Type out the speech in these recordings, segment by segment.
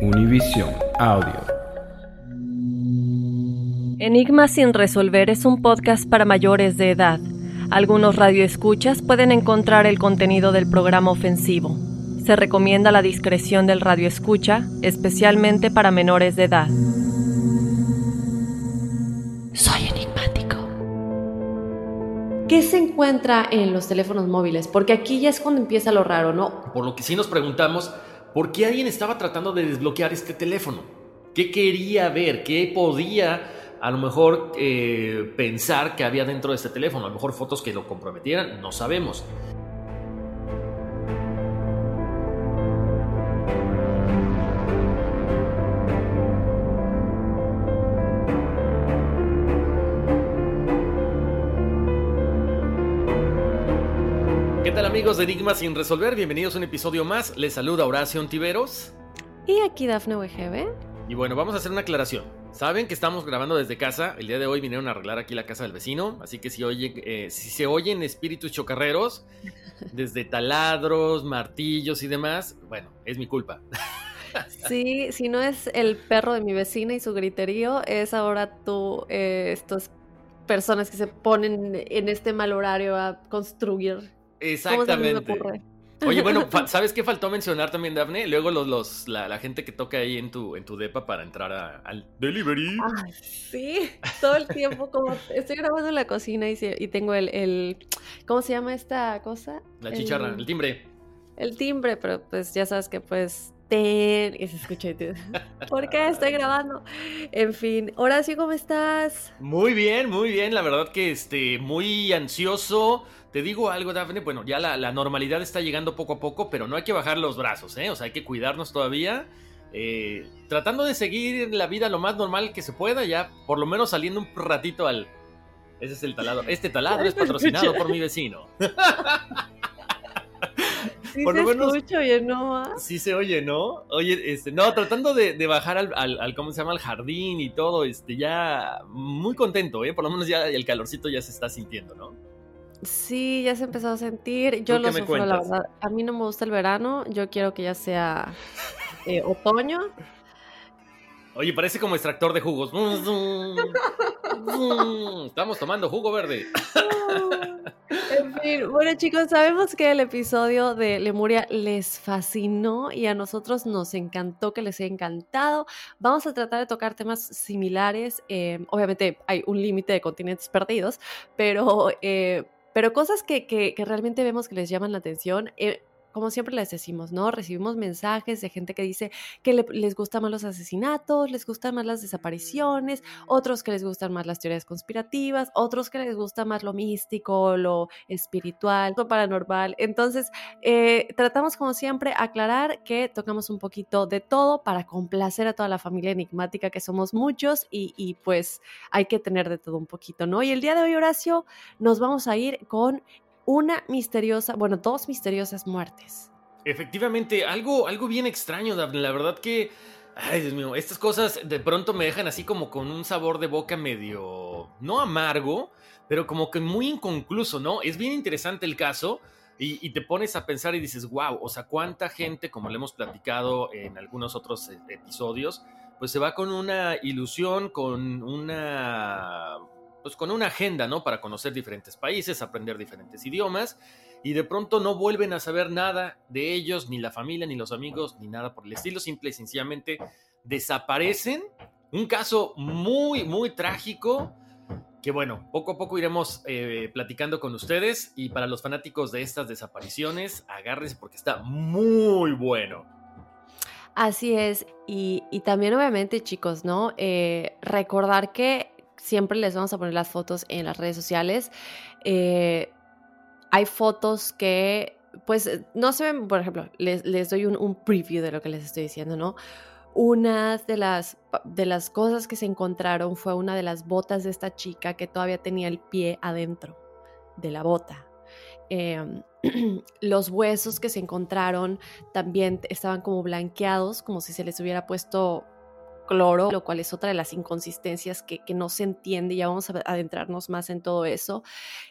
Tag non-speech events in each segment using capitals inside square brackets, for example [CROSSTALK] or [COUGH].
Univision Audio. Enigma sin resolver es un podcast para mayores de edad. Algunos radioescuchas pueden encontrar el contenido del programa ofensivo. Se recomienda la discreción del radioescucha, especialmente para menores de edad. Soy enigmático. ¿Qué se encuentra en los teléfonos móviles? Porque aquí ya es cuando empieza lo raro, ¿no? Por lo que sí nos preguntamos, ¿por qué alguien estaba tratando de desbloquear este teléfono? ¿Qué quería ver? ¿Qué podía a lo mejor eh, pensar que había dentro de este teléfono? A lo mejor fotos que lo comprometieran, no sabemos. ¿Qué tal amigos de Enigma sin resolver? Bienvenidos a un episodio más. Les saluda Horacio Ontiveros. Y aquí Dafne WGB. Y bueno, vamos a hacer una aclaración. Saben que estamos grabando desde casa. El día de hoy vinieron a arreglar aquí la casa del vecino. Así que si, oye, eh, si se oyen espíritus chocarreros, [LAUGHS] desde taladros, martillos y demás, bueno, es mi culpa. Sí, si no es el perro de mi vecina y su griterío, es ahora tú, eh, estas personas que se ponen en este mal horario a construir. Exactamente. Oye, bueno, [LAUGHS] ¿sabes qué faltó mencionar también, Dafne? Luego los, los, la, la gente que toca ahí en tu, en tu depa para entrar a- al delivery. Ay, sí, [LAUGHS] todo el tiempo como estoy grabando en la cocina y, se- y tengo el, el- ¿cómo se llama esta cosa? La chicharra, el timbre. El timbre, pero pues ya sabes que pues ten y se escucha [LAUGHS] ¿Por qué estoy grabando? En fin, Horacio, ¿cómo estás? Muy bien, muy bien. La verdad que este, muy ansioso. Te digo algo, Dafne. Bueno, ya la, la normalidad está llegando poco a poco, pero no hay que bajar los brazos, ¿eh? O sea, hay que cuidarnos todavía. Eh, tratando de seguir la vida lo más normal que se pueda, ya por lo menos saliendo un ratito al. Ese es el taladro. Este taladro es patrocinado por mi vecino. Sí Por se lo menos- escucha, oye, no. Sí se oye, ¿no? Oye, este, no, tratando de, de bajar al, al, al- ¿cómo se llama? Al jardín y todo, este, ya muy contento, ¿eh? Por lo menos ya el calorcito ya se está sintiendo, ¿no? Sí, ya se empezó a sentir. Yo ¿Tú lo sufro, la verdad. A mí no me gusta el verano. Yo quiero que ya sea eh, otoño. Oye, parece como extractor de jugos. Estamos tomando jugo verde. [LAUGHS] En fin, bueno chicos, sabemos que el episodio de Lemuria les fascinó y a nosotros nos encantó que les haya encantado. Vamos a tratar de tocar temas similares. eh, obviamente hay un límite de continentes perdidos, pero, eh, pero cosas que, que- que realmente vemos que les llaman la atención. Eh, como siempre les decimos, ¿no? Recibimos mensajes de gente que dice que les gustan más los asesinatos, les gustan más las desapariciones, otros que les gustan más las teorías conspirativas, otros que les gusta más lo místico, lo espiritual, lo paranormal. Entonces, eh, tratamos como siempre aclarar que tocamos un poquito de todo para complacer a toda la familia enigmática que somos muchos y, y pues hay que tener de todo un poquito, ¿no? Y el día de hoy, Horacio, nos vamos a ir con una misteriosa, bueno, dos misteriosas muertes. Efectivamente, algo, algo bien extraño, La verdad que, ay Dios mío, estas cosas de pronto me dejan así como con un sabor de boca medio, no amargo, pero como que muy inconcluso, ¿no? Es bien interesante el caso. Y, te pones a pensar y dices, wow, o sea, cuánta gente, como le hemos platicado en algunos otros e, episodios, pues se va con una ilusión, con una pues con una agenda, ¿no? Para conocer diferentes países, aprender diferentes idiomas, y de pronto no vuelven a saber nada de ellos, ni la familia, ni los amigos, ni nada por el estilo, simple y sencillamente desaparecen. Un caso muy, muy trágico, que bueno, poco a poco iremos eh, platicando con ustedes, y para los fanáticos de estas desapariciones, agárrense porque está muy bueno. Así es, y, también obviamente chicos, ¿no? Eh, recordar que siempre les vamos a poner las fotos en las redes sociales. Eh, hay fotos que, pues, no se ven, por ejemplo, les, doy un, preview de lo que les estoy diciendo, ¿no? Una de las, de las cosas que se encontraron fue una de las botas de esta chica que todavía tenía el pie adentro de la bota. Em, [CLEARS THROAT] los huesos que se encontraron también estaban como blanqueados, como si se les hubiera puesto cloro, lo cual es otra de las inconsistencias que, no se entiende, ya vamos a adentrarnos más en todo eso,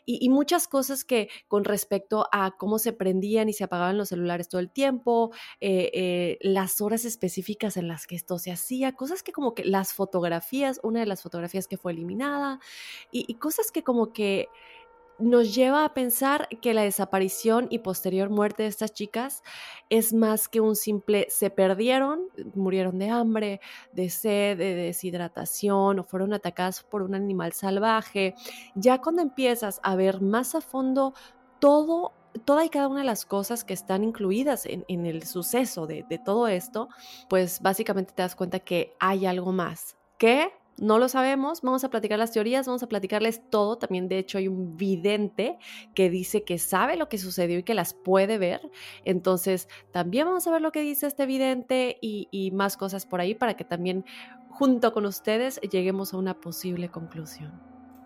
y, muchas cosas que con respecto a cómo se prendían y se apagaban los celulares todo el tiempo, eh, eh, las horas específicas en las que esto se hacía, cosas que como que las fotografías, una de las fotografías que fue eliminada, y cosas que como que nos lleva a pensar que la desaparición y posterior muerte de estas chicas es más que un simple se perdieron, murieron de hambre, de sed, de deshidratación o fueron atacadas por un animal salvaje. Ya cuando empiezas a ver más a fondo todo toda y cada una de las cosas que están incluidas en, el suceso de, de, todo esto, pues básicamente te das cuenta que hay algo más. ¿Qué? No lo sabemos, vamos a platicar las teorías, vamos a platicarles todo. También, de hecho, hay un vidente que dice que sabe lo que sucedió y que las puede ver. Entonces, también vamos a ver lo que dice este vidente y, más cosas por ahí para que también, junto con ustedes, lleguemos a una posible conclusión.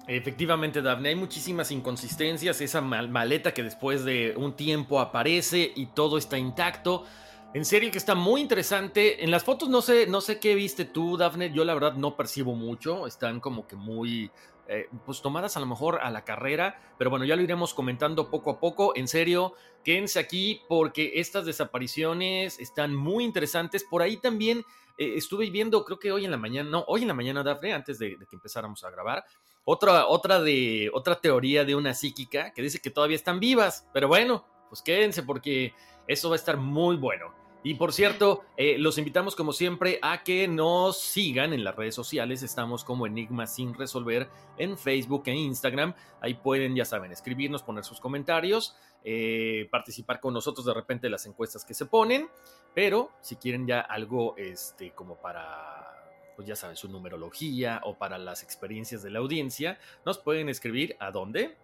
Efectivamente, Daphne, hay muchísimas inconsistencias. Esa maleta que después de un tiempo aparece y todo está intacto. En serio que está muy interesante. En las fotos no sé, no sé qué viste tú, Dafne. Yo la verdad no percibo mucho. Están como que muy, eh, pues tomadas a lo mejor a la carrera. Pero bueno, ya lo iremos comentando poco a poco. En serio, quédense aquí porque estas desapariciones están muy interesantes. Por ahí también eh, estuve viendo, creo que hoy en la mañana, no, hoy en la mañana, Dafne, antes de, de que empezáramos a grabar. Otra, otra, de, otra teoría de una psíquica que dice que todavía están vivas. Pero bueno, pues quédense porque eso va a estar muy bueno. Y por cierto, eh, los invitamos como siempre a que nos sigan en las redes sociales. Estamos como Enigma sin resolver en Facebook e Instagram. Ahí pueden, ya saben, escribirnos, poner sus comentarios, eh, participar con nosotros de repente en las encuestas que se ponen. Pero si quieren ya algo este, como para, pues ya saben, su numerología o para las experiencias de la audiencia, nos pueden escribir a dónde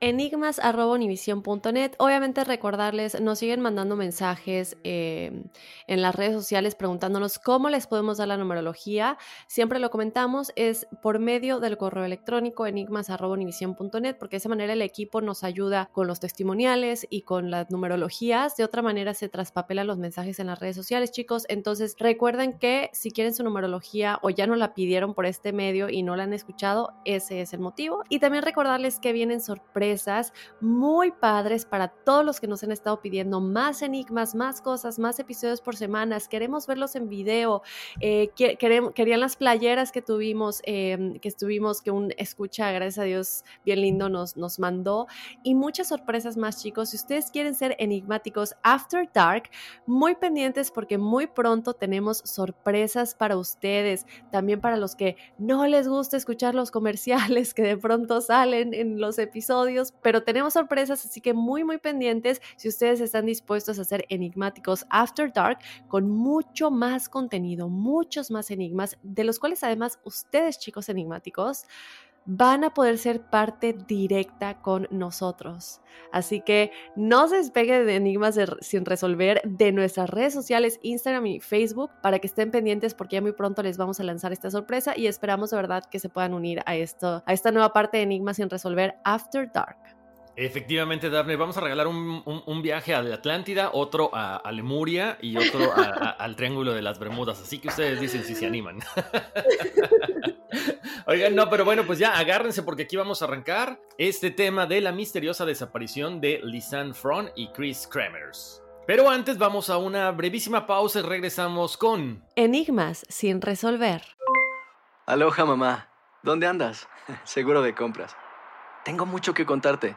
enigmas.univision.net. Obviamente recordarles, nos siguen mandando mensajes em, en las redes sociales preguntándonos cómo les podemos dar la numerología. Siempre lo comentamos, es por medio del correo electrónico enigmas.univision.net, porque de esa manera el equipo nos ayuda con los testimoniales y con las numerologías. De otra manera se traspapelan los mensajes en las redes sociales, chicos. Entonces recuerden que si quieren su numerología o ya no la pidieron por este medio y no la han escuchado, ese es el motivo. Y también recordarles que vienen sorpresas muy padres para todos los que nos han estado pidiendo más enigmas, más cosas, más episodios por semanas. Queremos verlos en video. Eh, querían las playeras que tuvimos, em, que estuvimos, que un escucha, gracias a Dios, bien lindo nos, nos mandó. Y muchas sorpresas más, chicos. Si ustedes quieren ser enigmáticos After Dark, muy pendientes porque muy pronto tenemos sorpresas para ustedes. También para los que no les gusta escuchar los comerciales [LAUGHS] que de pronto salen en los episodios pero tenemos sorpresas, así que muy, muy pendientes si ustedes están dispuestos a ser enigmáticos After Dark con mucho más contenido, muchos más enigmas, de los cuales además ustedes chicos enigmáticos van a poder ser parte directa con nosotros. Así que no se despegue de enigmas sin resolver de nuestras redes sociales, Instagram y Facebook, para que estén pendientes porque ya muy pronto les vamos a lanzar esta sorpresa y esperamos de verdad que se puedan unir a, esto, a esta nueva parte de enigmas sin resolver After Dark. Efectivamente, Daphne, vamos a regalar un, viaje a la Atlántida, otro a, Lemuria y otro [LAUGHS] al Triángulo de las Bermudas. Así que ustedes dicen si se animan. [LAUGHS] [LAUGHS] Oigan, no, pero bueno, pues ya agárrense porque aquí vamos a arrancar este tema de la misteriosa desaparición de Lisanne Fron y Chris Kremers. Pero antes vamos a una brevísima pausa y regresamos con... Enigmas sin resolver. Aloha mamá, ¿dónde andas? Seguro de compras. Tengo mucho que contarte.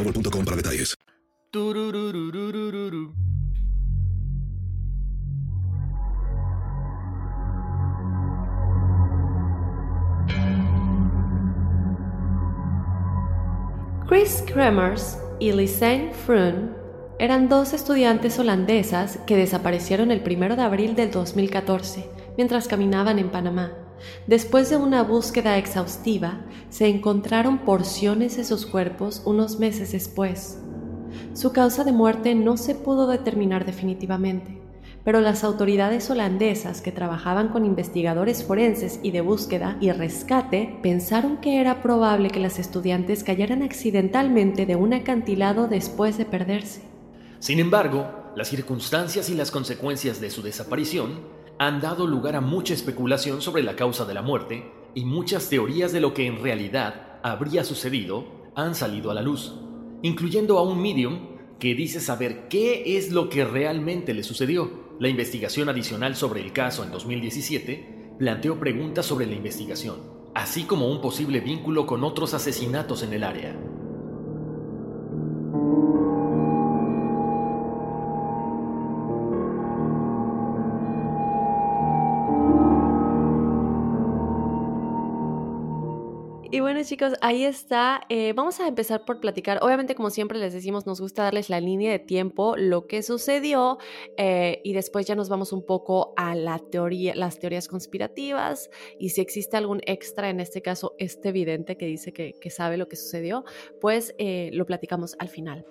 mobile.com para detalles. Chris Kremers y Lisanne Froon eran dos estudiantes holandesas que desaparecieron el 1 de abril del 2014 mientras caminaban en Panamá. Después de una búsqueda exhaustiva, se encontraron porciones de sus cuerpos unos meses después. Su causa de muerte no se pudo determinar definitivamente, pero las autoridades holandesas que trabajaban con investigadores forenses y de búsqueda y rescate pensaron que era probable que las estudiantes cayeran accidentalmente de un acantilado después de perderse. Sin embargo, las circunstancias y las consecuencias de su desaparición han dado lugar a mucha especulación sobre la causa de la muerte y muchas teorías de lo que en realidad habría sucedido han salido a la luz, incluyendo a un medium que dice saber qué es lo que realmente le sucedió. La investigación adicional sobre el caso en 2017 planteó preguntas sobre la investigación, así como un posible vínculo con otros asesinatos en el área. Chicos, ahí está. Eh, vamos a empezar por platicar. Obviamente, como siempre les decimos, nos gusta darles la línea de tiempo, lo que sucedió, eh, y después ya nos vamos un poco a la teoría, las teorías conspirativas y si existe algún extra, en este caso este evidente que dice que, sabe lo que sucedió, pues eh, lo platicamos al final.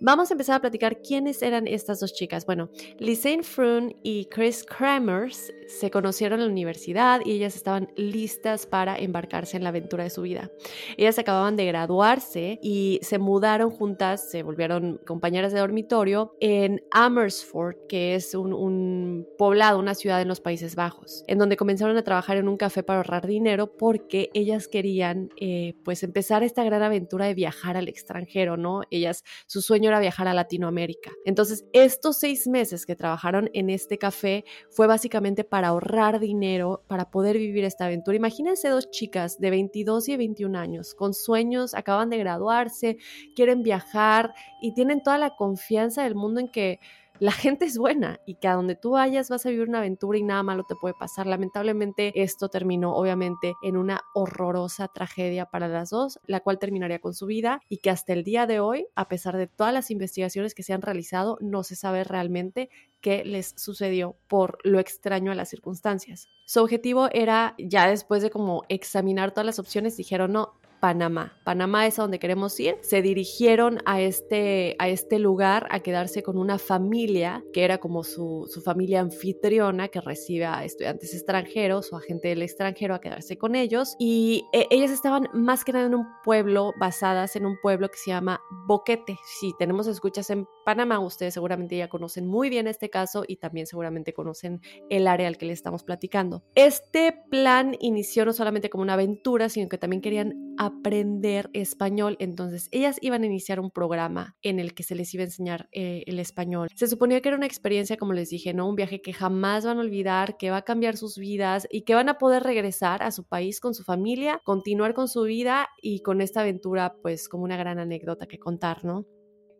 Vamos a empezar a platicar quiénes eran estas dos chicas. Bueno, Lisanne Froon y Chris Kramers se conocieron en la universidad y ellas estaban listas para embarcarse en la aventura de su vida. Ellas acababan de graduarse y se mudaron juntas, se volvieron compañeras de dormitorio en Amersfoort, que es un, poblado, una ciudad en los Países Bajos, en donde comenzaron a trabajar en un café para ahorrar dinero porque ellas querían eh, pues empezar esta gran aventura de viajar al extranjero, ¿no? Ellas, su sueño sueño era viajar a Latinoamérica. Entonces, estos seis meses que trabajaron en este café fue básicamente para ahorrar dinero, para poder vivir esta aventura. Imagínense dos chicas de 22 y 21 años con sueños, acaban de graduarse, quieren viajar y tienen toda la confianza del mundo en que la gente es buena y que a donde tú vayas vas a vivir una aventura y nada malo te puede pasar. Lamentablemente esto terminó obviamente en una horrorosa tragedia para las dos, la cual terminaría con su vida y que hasta el día de hoy, a pesar de todas las investigaciones que se han realizado, no se sabe realmente qué les sucedió por lo extraño a las circunstancias. Su objetivo era, ya después de como examinar todas las opciones, dijeron, no, Panamá. Panamá es a donde queremos ir. Se dirigieron a este, a este lugar a quedarse con una familia que era como su, su familia anfitriona que recibe a estudiantes extranjeros o a gente del extranjero a quedarse con ellos. Y eh, ellas estaban más que nada en un pueblo, basadas en un pueblo que se llama Boquete. Si tenemos escuchas en Panamá, ustedes seguramente ya conocen muy bien este caso y también seguramente conocen el área al que le estamos platicando. Este plan inició no solamente como una aventura, sino que también querían aprender español. Entonces, ellas iban a iniciar un programa en el que se les iba a enseñar eh, el español. Se suponía que era una experiencia, como les dije, ¿no? Un viaje que jamás van a olvidar, que va a cambiar sus vidas y que van a poder regresar a su país con su familia, continuar con su vida y con esta aventura, pues como una gran anécdota que contar, ¿no?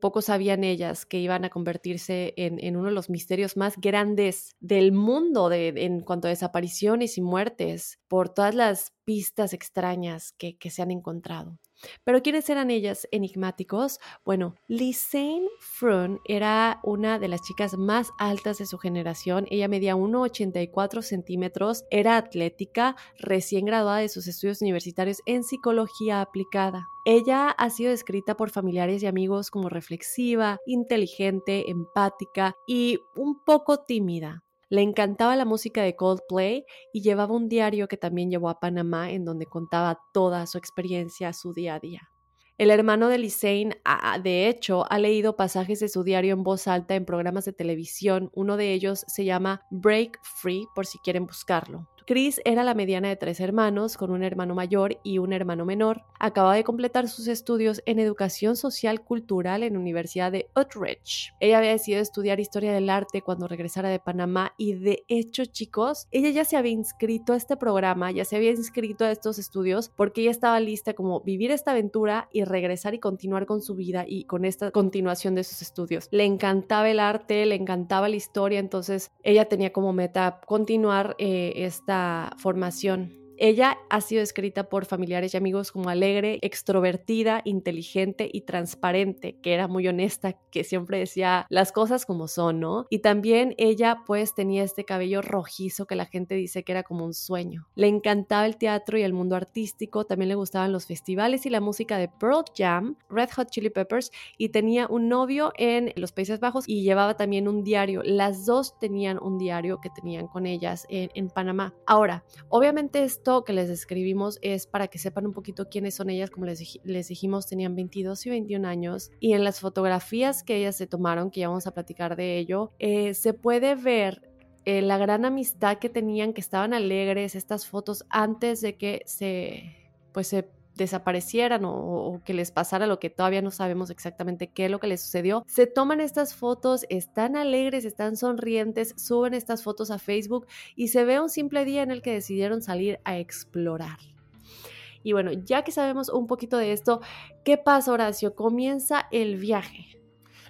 Poco sabían ellas que iban a convertirse en, uno de los misterios más grandes del mundo en cuanto a desapariciones y muertes por todas las pistas extrañas que se han encontrado. Pero ¿quiénes eran ellas enigmáticos? Bueno, Lisanne Frun era una de las chicas más altas de su generación. Ella medía 1,84 centímetros, era atlética, recién graduada de sus estudios universitarios en psicología aplicada. Ella ha sido descrita por familiares y amigos como reflexiva, inteligente, empática y un poco tímida. Le encantaba la música de Coldplay y llevaba un diario que también llevó a Panamá en donde contaba toda su experiencia, su día a día. El hermano de Lisaine, de hecho, ha leído pasajes de su diario en voz alta en programas de televisión. Uno de ellos se llama Break Free, por si quieren buscarlo. Chris era la mediana de tres hermanos, con un hermano mayor y un hermano menor. Acaba de completar sus estudios en Educación Social Cultural en la Universidad de Utrecht. Ella había decidido estudiar Historia del Arte cuando regresara de Panamá y de hecho, chicos, ella ya se había inscrito a este programa, ya se había inscrito a estos estudios porque ella estaba lista como vivir esta aventura y regresar y continuar con su vida y con esta continuación de sus estudios. Le encantaba el arte, le encantaba la historia, entonces ella tenía como meta continuar eh, esta formación. Ella ha sido escrita por familiares y amigos como alegre, extrovertida, inteligente y transparente, que era muy honesta, que siempre decía las cosas como son, ¿no? Y también ella pues tenía este cabello rojizo que la gente dice que era como un sueño. Le encantaba el teatro y el mundo artístico, también le gustaban los festivales y la música de Pearl Jam, Red Hot Chili Peppers y tenía un novio en los Países Bajos y llevaba también un diario. Las dos tenían un diario que tenían con ellas en, en Panamá. Ahora, obviamente esto que les describimos es para que sepan un poquito quiénes son ellas. Como les, les dijimos, tenían 22 y 21 años. Y en las fotografías que ellas se tomaron, que ya vamos a platicar de ello, eh, se puede ver eh, la gran amistad que tenían, que estaban alegres, estas fotos antes de que se, pues se desaparecieran o, que les pasara lo que todavía no sabemos exactamente qué es lo que les sucedió, se toman estas fotos, están alegres, están sonrientes, suben estas fotos a Facebook y se ve un simple día en el que decidieron salir a explorar. Y bueno, ya que sabemos un poquito de esto, ¿qué pasa Horacio? Comienza el viaje.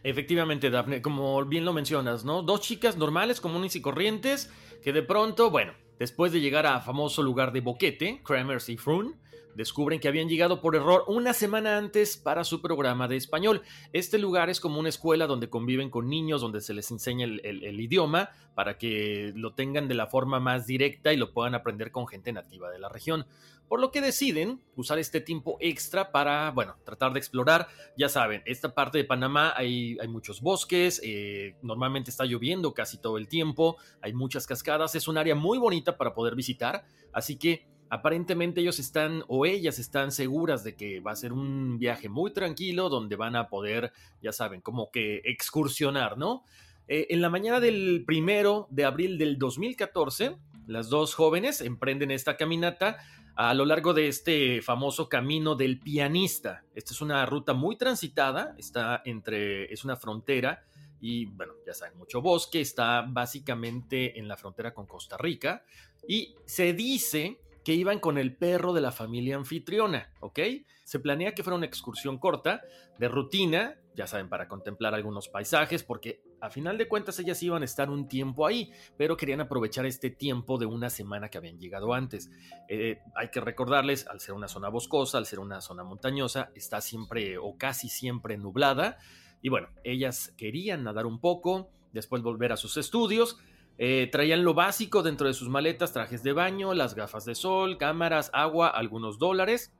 Efectivamente, Daphne, como bien lo mencionas, ¿no? Dos chicas normales, comunes y corrientes, que de pronto, bueno, después de llegar a famoso lugar de Boquete, Kremers y Frun, descubren que habían llegado por error una semana antes para su programa de español. Este lugar es como una escuela donde conviven con niños, donde se les enseña el, idioma para que lo tengan de la forma más directa y lo puedan aprender con gente nativa de la región. Por lo que deciden usar este tiempo extra para, bueno, tratar de explorar. Ya saben, esta parte de Panamá hay, hay muchos bosques, eh, normalmente está lloviendo casi todo el tiempo, hay muchas cascadas, es un área muy bonita para poder visitar, así que Aparentemente ellos están o ellas están seguras de que va a ser un viaje muy tranquilo donde van a poder, ya saben, como que excursionar, ¿no? Eh, en la mañana del primero de abril del 2014, las dos jóvenes emprenden esta caminata a lo largo de este famoso camino del pianista. Esta es una ruta muy transitada, está entre, es una frontera y bueno, ya saben, mucho bosque, está básicamente en la frontera con Costa Rica y se dice que iban con el perro de la familia anfitriona, ¿ok? Se planea que fuera una excursión corta, de rutina, ya saben, para contemplar algunos paisajes, porque a final de cuentas ellas iban a estar un tiempo ahí, pero querían aprovechar este tiempo de una semana que habían llegado antes. Eh, hay que recordarles, al ser una zona boscosa, al ser una zona montañosa, está siempre o casi siempre nublada, y bueno, ellas querían nadar un poco, después volver a sus estudios, eh, traían lo básico dentro de sus maletas, trajes de baño, las gafas de sol, cámaras, agua, algunos dólares.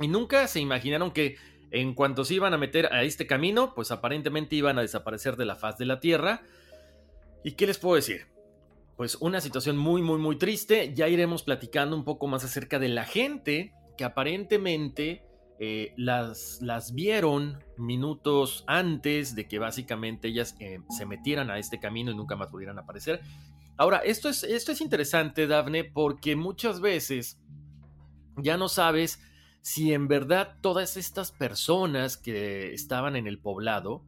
Y nunca se imaginaron que en cuanto se iban a meter a este camino, pues aparentemente iban a desaparecer de la faz de la Tierra. ¿Y qué les puedo decir? Pues una situación muy, muy, muy triste. Ya iremos platicando un poco más acerca de la gente que aparentemente eh, las, las vieron minutos antes de que básicamente ellas eh, se metieran a este camino y nunca más pudieran aparecer. Ahora, esto es, esto es interesante, Dafne, porque muchas veces ya no sabes si en verdad todas estas personas que estaban en el poblado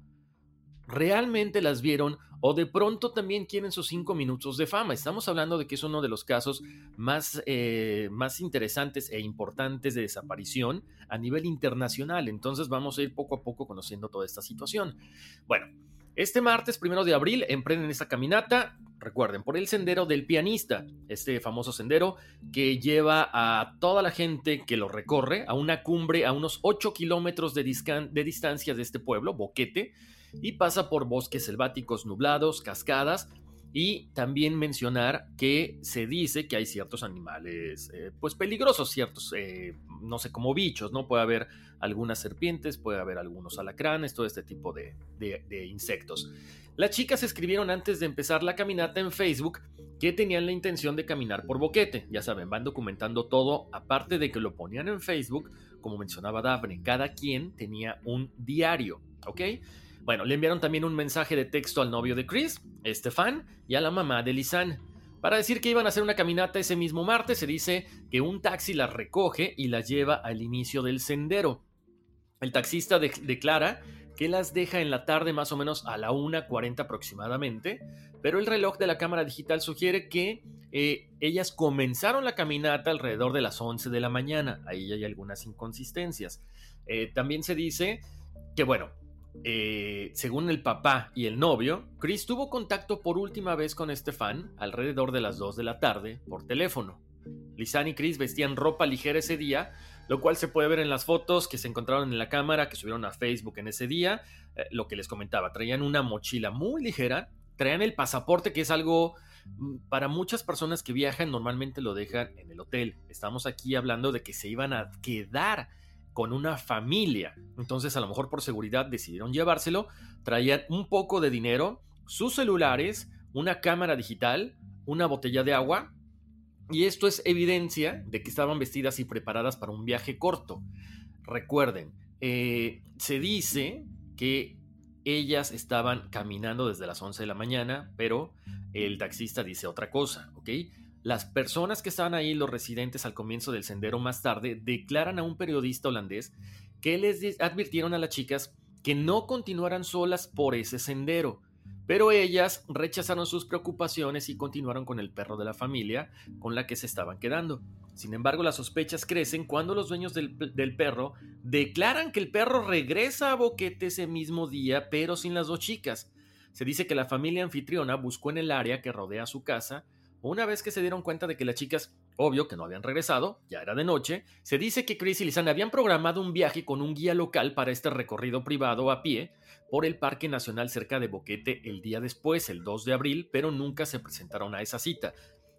realmente las vieron o de pronto también quieren sus cinco minutos de fama. Estamos hablando de que es uno de los casos más, eh, más interesantes e importantes de desaparición a nivel internacional. Entonces vamos a ir poco a poco conociendo toda esta situación. Bueno, este martes primero de abril emprenden esta caminata. Recuerden, por el sendero del pianista, este famoso sendero que lleva a toda la gente que lo recorre a una cumbre a unos 8 kilómetros de, de distancia de este pueblo, Boquete, y pasa por bosques selváticos nublados, cascadas y también mencionar que se dice que hay ciertos animales, eh, pues peligrosos, ciertos, eh, no sé, como bichos, ¿no? Puede haber algunas serpientes, puede haber algunos alacranes, todo este tipo de, insectos. Las chicas escribieron antes de empezar la caminata en Facebook que tenían la intención de caminar por boquete. Ya saben, van documentando todo, aparte de que lo ponían en Facebook, como mencionaba Daphne, cada quien tenía un diario, ¿ok? Bueno, le enviaron también un mensaje de texto al novio de Chris, Estefan, y a la mamá de Lisanne. Para decir que iban a hacer una caminata ese mismo martes, se dice que un taxi las recoge y las lleva al inicio del sendero. El taxista declara que las deja en la tarde más o menos a la 1.40 aproximadamente, pero el reloj de la cámara digital sugiere que eh, ellas comenzaron la caminata alrededor de las 11 de la mañana. Ahí hay algunas inconsistencias. Eh, también se dice que, bueno, eh, según el papá y el novio, Chris tuvo contacto por última vez con Estefan alrededor de las 2 de la tarde por teléfono. Lisanne y Chris vestían ropa ligera ese día, lo cual se puede ver en las fotos que se encontraron en la cámara que subieron a Facebook en ese día. Eh, lo que les comentaba, traían una mochila muy ligera, traían el pasaporte que es algo mm, para muchas personas que viajan normalmente lo dejan en el hotel. Estamos aquí hablando de que se iban a quedar con una familia. Entonces a lo mejor por seguridad decidieron llevárselo. Traían un poco de dinero, sus celulares, una cámara digital, una botella de agua. Y esto es evidencia de que estaban vestidas y preparadas para un viaje corto. Recuerden, eh, se dice que ellas estaban caminando desde las 11 de la mañana, pero el taxista dice otra cosa, ¿ok? Las personas que estaban ahí, los residentes al comienzo del sendero más tarde, declaran a un periodista holandés que les advirtieron a las chicas que no continuaran solas por ese sendero. Pero ellas rechazaron sus preocupaciones y continuaron con el perro de la familia con la que se estaban quedando. Sin embargo, las sospechas crecen cuando los dueños del, del, perro declaran que el perro regresa a Boquete ese mismo día, pero sin las dos chicas. Se dice que la familia anfitriona buscó en el área que rodea su casa una vez que se dieron cuenta de que las chicas, obvio que no habían regresado, ya era de noche, se dice que Chris y Lisanne habían programado un viaje con un guía local para este recorrido privado a pie por el Parque Nacional cerca de Boquete el día después, el 2 de abril, pero nunca se presentaron a esa cita.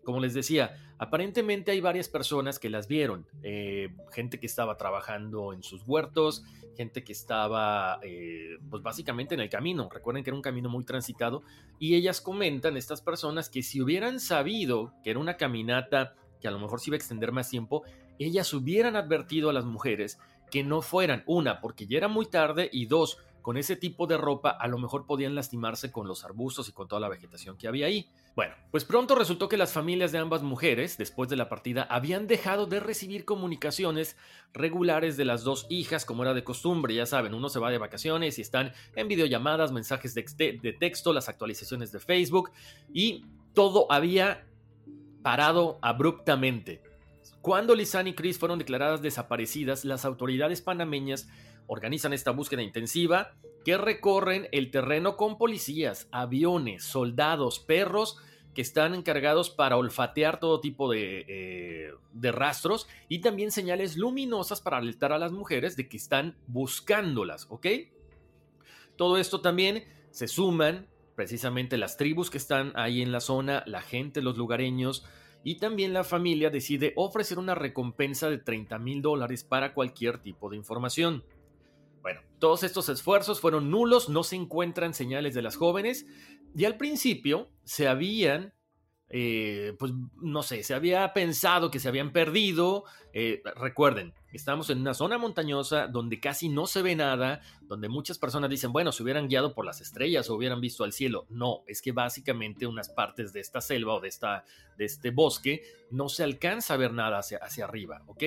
Como les decía, aparentemente hay varias personas que las vieron, eh, gente que estaba trabajando en sus huertos, gente que estaba, eh, pues básicamente en el camino. Recuerden que era un camino muy transitado y ellas comentan, estas personas, que si hubieran sabido que era una caminata que a lo mejor se iba a extender más tiempo, ellas hubieran advertido a las mujeres que no fueran, una, porque ya era muy tarde y dos, con ese tipo de ropa a lo mejor podían lastimarse con los arbustos y con toda la vegetación que había ahí. Bueno, pues pronto resultó que las familias de ambas mujeres, después de la partida, habían dejado de recibir comunicaciones regulares de las dos hijas, como era de costumbre. Ya saben, uno se va de vacaciones y están en videollamadas, mensajes de, texto, las actualizaciones de Facebook y todo había parado abruptamente. Cuando Lisan y Chris fueron declaradas desaparecidas, las autoridades panameñas organizan esta búsqueda intensiva que recorren el terreno con policías, aviones, soldados, perros que están encargados para olfatear todo tipo de, eh, de, rastros y también señales luminosas para alertar a las mujeres de que están buscándolas, ¿ok? Todo esto también se suman precisamente las tribus que están ahí en la zona, la gente, los lugareños, y también la familia decide ofrecer una recompensa de 30 mil dólares para cualquier tipo de información. Bueno, todos estos esfuerzos fueron nulos, no se encuentran señales de las jóvenes y al principio se habían eh, pues no sé, se había pensado que se habían perdido. Eh, recuerden, estamos en una zona montañosa donde casi no se ve nada, donde muchas personas dicen, bueno, se hubieran guiado por las estrellas o hubieran visto al cielo. No, es que básicamente unas partes de esta selva o de, esta, de este bosque no se alcanza a ver nada hacia, hacia arriba, ¿ok?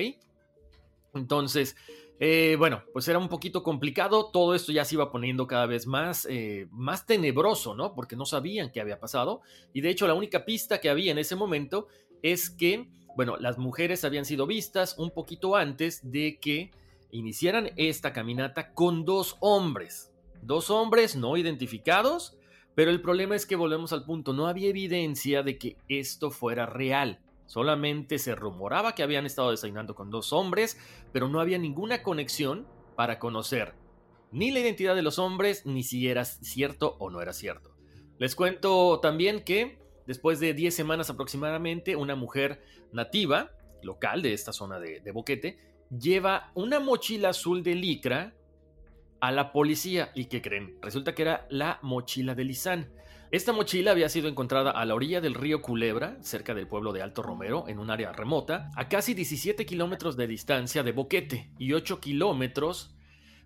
Entonces, eh, bueno, pues era un poquito complicado, todo esto ya se iba poniendo cada vez más, eh, más tenebroso, ¿no? Porque no sabían qué había pasado. Y de hecho la única pista que había en ese momento es que, bueno, las mujeres habían sido vistas un poquito antes de que iniciaran esta caminata con dos hombres. Dos hombres no identificados, pero el problema es que volvemos al punto, no había evidencia de que esto fuera real. Solamente se rumoraba que habían estado desayunando con dos hombres, pero no había ninguna conexión para conocer ni la identidad de los hombres, ni si era cierto o no era cierto. Les cuento también que después de 10 semanas aproximadamente, una mujer nativa, local de esta zona de, Boquete, lleva una mochila azul de licra a la policía. ¿Y qué creen? Resulta que era la mochila de Lisan. Esta mochila había sido encontrada a la orilla del río Culebra, cerca del pueblo de Alto Romero, en un área remota, a casi 17 kilómetros de distancia de Boquete y 8 kilómetros,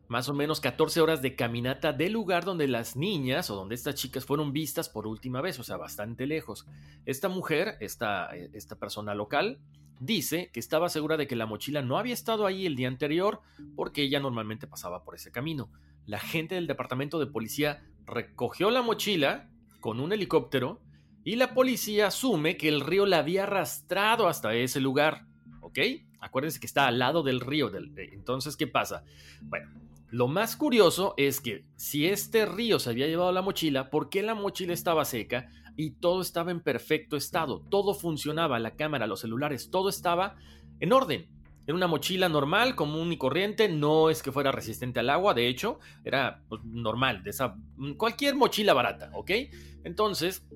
más o menos 14 horas de caminata del lugar donde las niñas o donde estas chicas fueron vistas por última vez, o sea, bastante lejos. Esta mujer, esta, esta persona local, dice que estaba segura de que la mochila no había estado ahí el día anterior porque ella normalmente pasaba por ese camino. La gente del departamento de policía recogió la mochila con un helicóptero y la policía asume que el río la había arrastrado hasta ese lugar. ¿Ok? Acuérdense que está al lado del río. entonces, ¿qué pasa? Bueno, lo más curioso es que si este río se había llevado la mochila, ¿por qué la mochila estaba seca y todo estaba en perfecto estado? Todo funcionaba, la cámara, los celulares, todo estaba en orden. Era una mochila normal, común y corriente, no es que fuera resistente al agua, de hecho, era pues, normal, de esa mm, cualquier mochila barata, ¿ok? Entonces,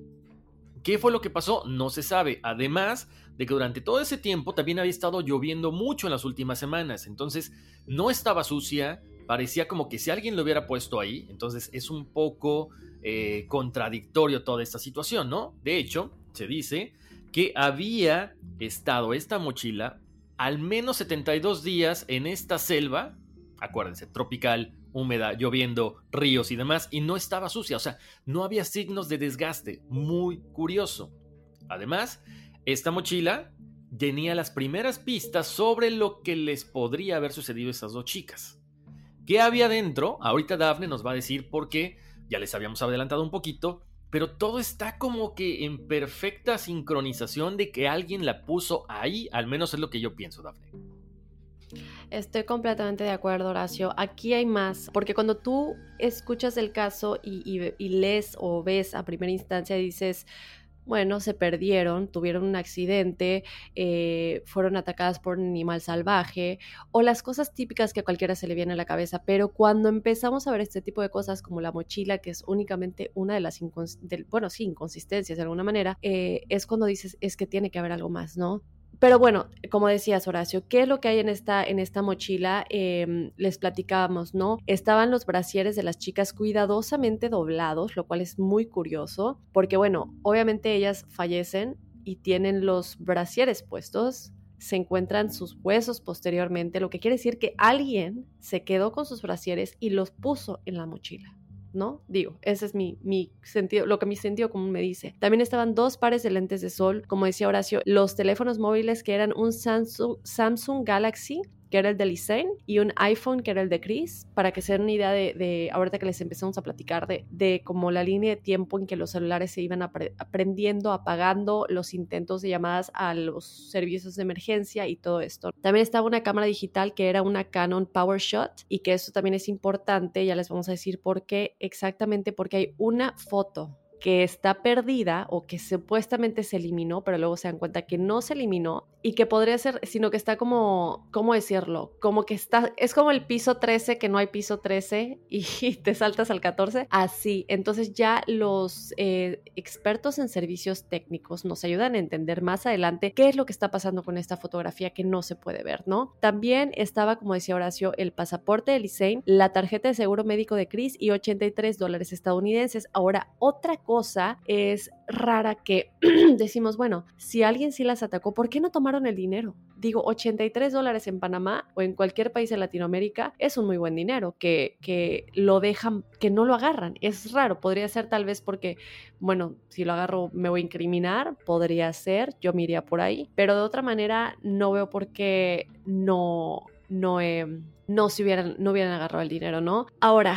¿qué fue lo que pasó? No se sabe. Además de que durante todo ese tiempo también había estado lloviendo mucho en las últimas semanas, entonces no estaba sucia, parecía como que si alguien lo hubiera puesto ahí, entonces es un poco eh, contradictorio toda esta situación, ¿no? De hecho, se dice que había estado esta mochila al menos 72 días en esta selva, acuérdense, tropical, húmeda, lloviendo, ríos y demás, y no estaba sucia, o sea, no había signos de desgaste, muy curioso. Además, esta mochila tenía las primeras pistas sobre lo que les podría haber sucedido a esas dos chicas. ¿Qué había dentro? Ahorita Daphne nos va a decir por qué, ya les habíamos adelantado un poquito, pero todo está como que en perfecta sincronización de que alguien la puso ahí, al menos es lo que yo pienso, Dafne. Estoy completamente de acuerdo, Horacio. Aquí hay más, porque cuando tú escuchas el caso y, y lees o ves a primera instancia, dices, bueno, se perdieron, tuvieron un accidente, eh, fueron atacadas por un animal salvaje o las cosas típicas que a cualquiera se le viene a la cabeza, pero cuando empezamos a ver este tipo de cosas como la mochila, que es únicamente una de las, bueno, sí, inconsistencias de alguna manera, eh, es cuando dices, es que tiene que haber algo más, ¿no? Pero bueno, como decías, Horacio, ¿qué es lo que hay en esta, en esta mochila? Em, les platicábamos, ¿no? Estaban los brasieres de las chicas cuidadosamente doblados, lo cual es muy curioso, porque bueno, obviamente ellas fallecen y tienen los brasieres puestos se encuentran sus huesos posteriormente, lo que quiere decir que alguien se quedó con sus brasieres y los puso en la mochila. ¿No? Digo, ese es mi, mi, sentido, lo que mi sentido común me dice. También estaban dos pares de lentes de sol, como decía Horacio, los teléfonos móviles que eran un Samsung, Samsung Galaxy que era el de Lisaine, y un iPhone, que era el de Chris, para que se den una idea de, ahorita que les empezamos a platicar, de, de como la línea de tiempo en que los celulares se iban aprendiendo, apagando los intentos de llamadas a los servicios de emergencia y todo esto. También estaba una cámara digital que era una Canon PowerShot y que esto también es importante, ya les vamos a decir por qué, exactamente porque hay una foto que está perdida o que supuestamente se eliminó, pero luego se dan cuenta que no se eliminó y que podría ser, sino que está como, ¿cómo decirlo? Como que está, es como el piso 13, que no hay piso 13 [LAUGHS] y te saltas al 14, así. Entonces ya los eh, expertos en servicios técnicos nos ayudan a entender más adelante qué es lo que está pasando con esta fotografía que no se puede ver, ¿no? También estaba, como decía Horacio, el pasaporte de Lisaine, la tarjeta de seguro médico de Chris y 83 dólares estadounidenses. Ahora, otra cosa es rara que [CLEARS THROAT] decimos, bueno, si alguien sí las atacó, ¿por qué no tomaron el dinero? Digo, 83 dólares en Panamá o en cualquier país de Latinoamérica es un muy buen dinero que, que lo dejan, que no lo agarran. Es raro, podría ser tal vez porque, bueno, si lo agarro me voy a incriminar, podría ser, yo me iría por ahí, pero de otra manera no veo por qué no, no, no, se hubieran, no hubieran agarrado el dinero, ¿no? Ahora,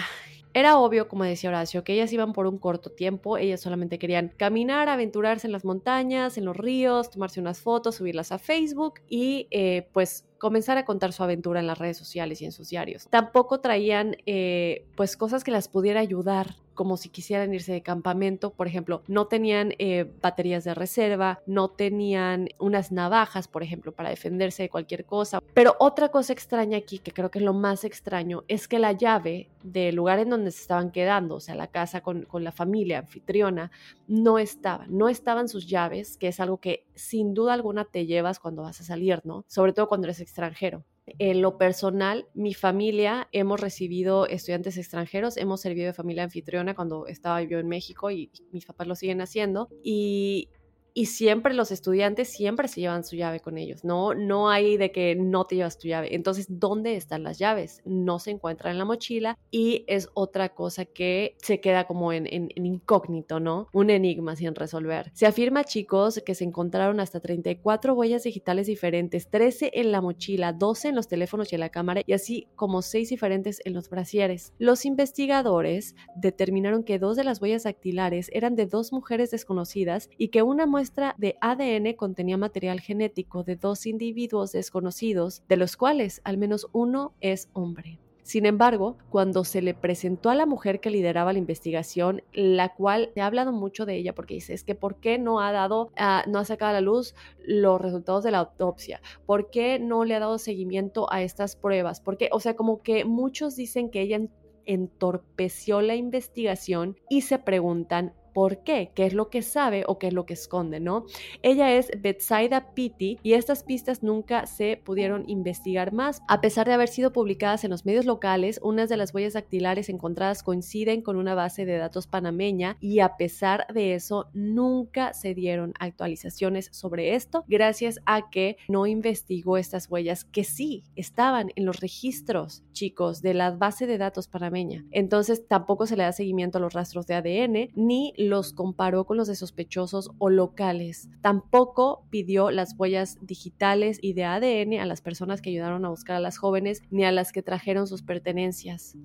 era obvio, como decía Horacio, que ellas iban por un corto tiempo, ellas solamente querían caminar, aventurarse en las montañas, en los ríos, tomarse unas fotos, subirlas a Facebook y eh, pues comenzar a contar su aventura en las redes sociales y en sus diarios. Tampoco traían eh, pues cosas que las pudiera ayudar como si quisieran irse de campamento, por ejemplo, no tenían eh, baterías de reserva, no tenían unas navajas, por ejemplo, para defenderse de cualquier cosa. Pero otra cosa extraña aquí, que creo que es lo más extraño, es que la llave del lugar en donde se estaban quedando, o sea, la casa con, con la familia anfitriona, no estaba, no estaban sus llaves, que es algo que sin duda alguna te llevas cuando vas a salir, ¿no? Sobre todo cuando eres extranjero. En lo personal, mi familia hemos recibido estudiantes extranjeros, hemos servido de familia anfitriona cuando estaba yo en México y mis papás lo siguen haciendo. Y y siempre los estudiantes siempre se llevan su llave con ellos, no, no hay de que no te llevas tu llave. Entonces, ¿dónde están las llaves? No se encuentran en la mochila y es otra cosa que se queda como en, en, incógnito, ¿no? Un enigma sin resolver. Se afirma, chicos, que se encontraron hasta 34 huellas digitales diferentes, 13 en la mochila, 12 en los teléfonos y en la cámara y así como 6 diferentes en los brasieres. Los investigadores determinaron que dos de las huellas dactilares eran de dos mujeres desconocidas y que una muestra muestra de ADN contenía material genético de dos individuos desconocidos, de los cuales al menos uno es hombre. Sin embargo, cuando se le presentó a la mujer que lideraba la investigación, la cual se ha hablado mucho de ella porque dice, es que ¿por qué no ha dado, ah, no ha sacado a la luz los resultados de la autopsia? ¿Por qué no le ha dado seguimiento a estas pruebas? Porque, o sea, como que muchos dicen que ella entorpeció la investigación y se preguntan por qué, qué es lo que sabe o qué es lo que esconde, ¿no? Ella es Betsaida Pitti y estas pistas nunca se pudieron investigar más. A pesar de haber sido publicadas en los medios locales, unas de las huellas dactilares encontradas coinciden con una base de datos panameña y a pesar de eso nunca se dieron actualizaciones sobre esto gracias a que no investigó estas huellas que sí estaban en los registros, chicos, de la base de datos panameña. Entonces tampoco se le da seguimiento a los rastros de ADN ni los comparó con los de sospechosos o locales. Tampoco pidió las huellas digitales y de ADN a las personas que ayudaron a buscar a las jóvenes ni a las que trajeron sus pertenencias.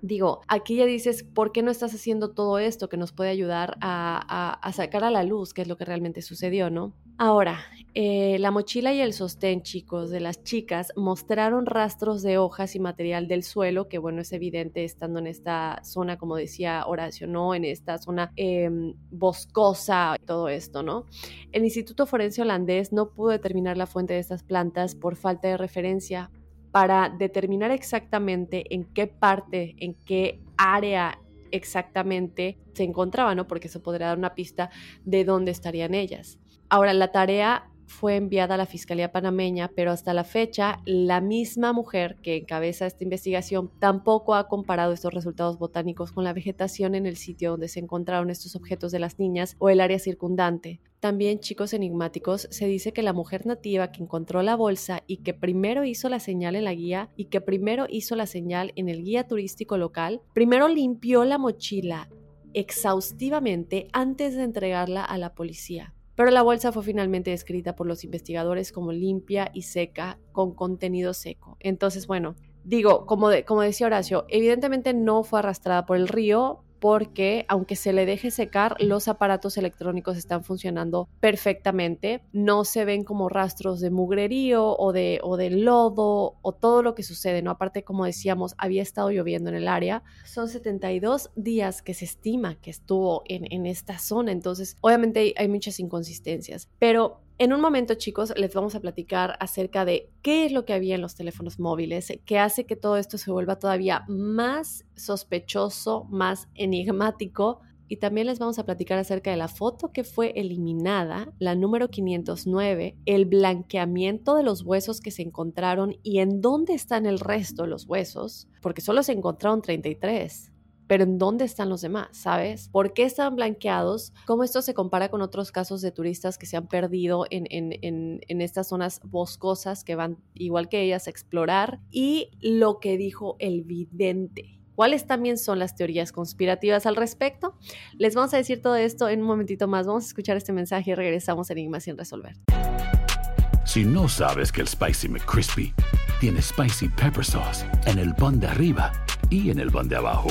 Digo, aquí ya dices, ¿por qué no estás haciendo todo esto que nos puede ayudar a, sacar a la luz qué es lo que realmente sucedió, no? Ahora, eh, la mochila y el sostén, chicos, de las chicas mostraron rastros de hojas y material del suelo, que bueno, es evidente estando en esta zona, como decía Horacio, ¿no? En esta zona em, boscosa y todo esto, ¿no? El Instituto Forense Holandés no pudo determinar la fuente de estas plantas por falta de referencia, para determinar exactamente en qué parte, en qué área exactamente se encontraban, ¿no? Porque eso podría dar una pista de dónde estarían ellas. Ahora, la tarea fue enviada a la Fiscalía panameña, pero hasta la fecha la misma mujer que encabeza esta investigación tampoco ha comparado estos resultados botánicos con la vegetación en el sitio donde se encontraron estos objetos de las niñas o el área circundante. También, chicos enigmáticos, se dice que la mujer nativa que encontró la bolsa y que primero hizo la señal en la guía y que primero hizo la señal en el guía turístico local, primero limpió la mochila exhaustivamente antes de entregarla a la policía. Pero la bolsa fue finalmente descrita por los investigadores como limpia y seca con contenido seco. Entonces, bueno, digo, como, como decía Horacio, evidentemente no fue arrastrada por el río, porque aunque se le deje secar, los aparatos electrónicos están funcionando perfectamente. No se ven como rastros de mugrerío o de, o de lodo o todo lo que sucede, ¿no? Aparte, como decíamos, había estado lloviendo en el área. Son 72 días que se estima que estuvo en, en esta zona, entonces obviamente hay muchas inconsistencias, pero en un momento, chicos, les vamos a platicar acerca de qué es lo que había en los teléfonos móviles, que hace que todo esto se vuelva todavía más sospechoso, más enigmático. Y también les vamos a platicar acerca de la foto que fue eliminada, la número 509, el blanqueamiento de los huesos que se encontraron y en dónde están el resto de los huesos, porque solo se encontraron 33 pero ¿en dónde están los demás? ¿Sabes? ¿Por qué están blanqueados? ¿Cómo esto se compara con otros casos de turistas que se han perdido en, en, estas zonas boscosas que van, igual que ellas, a explorar? Y lo que dijo el vidente. ¿Cuáles también son las teorías conspirativas al respecto? Les vamos a decir todo esto en un momentito más. Vamos a escuchar este mensaje y regresamos a Enigma sin resolver. Si no sabes que el Spicy McCrispy tiene Spicy Pepper Sauce en el pan de arriba y en el pan de abajo,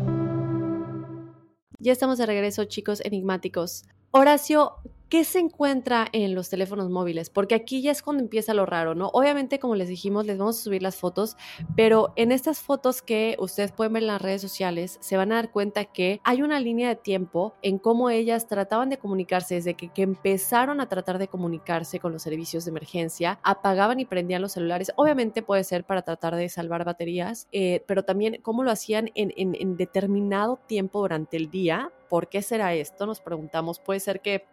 Ya estamos de regreso, chicos enigmáticos. Horacio, ¿qué se encuentra en los teléfonos móviles? Porque aquí ya es cuando empieza lo raro, ¿no? Obviamente, como les dijimos, les vamos a subir las fotos, pero en estas fotos que ustedes pueden ver en las redes sociales, se van a dar cuenta que hay una línea de tiempo en cómo ellas trataban de comunicarse desde que, empezaron a tratar de comunicarse con los servicios de emergencia, apagaban y prendían los celulares. Obviamente puede ser para tratar de salvar baterías, eh, pero también cómo lo hacían en, en determinado tiempo durante el día. ¿Por qué será esto? Nos preguntamos. Puede ser que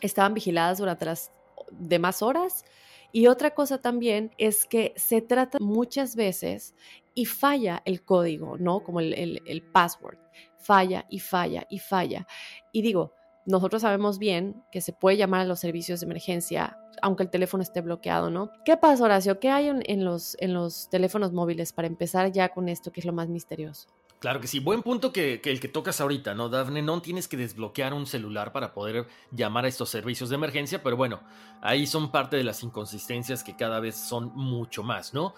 estaban vigiladas durante las demás horas. Y otra cosa también es que se trata muchas veces y falla el código, ¿no? Como el, password. Falla y falla y falla. Y digo, nosotros sabemos bien que se puede llamar a los servicios de emergencia aunque el teléfono esté bloqueado, ¿no? ¿Qué pasa, Horacio? ¿Qué hay en, los, en los teléfonos móviles para empezar ya con esto que es lo más misterioso? Claro que sí, buen punto que, el que tocas ahorita, ¿no, Dafne? No tienes que desbloquear un celular para poder llamar a estos servicios de emergencia, pero bueno, ahí son parte de las inconsistencias que cada vez son mucho más, ¿no?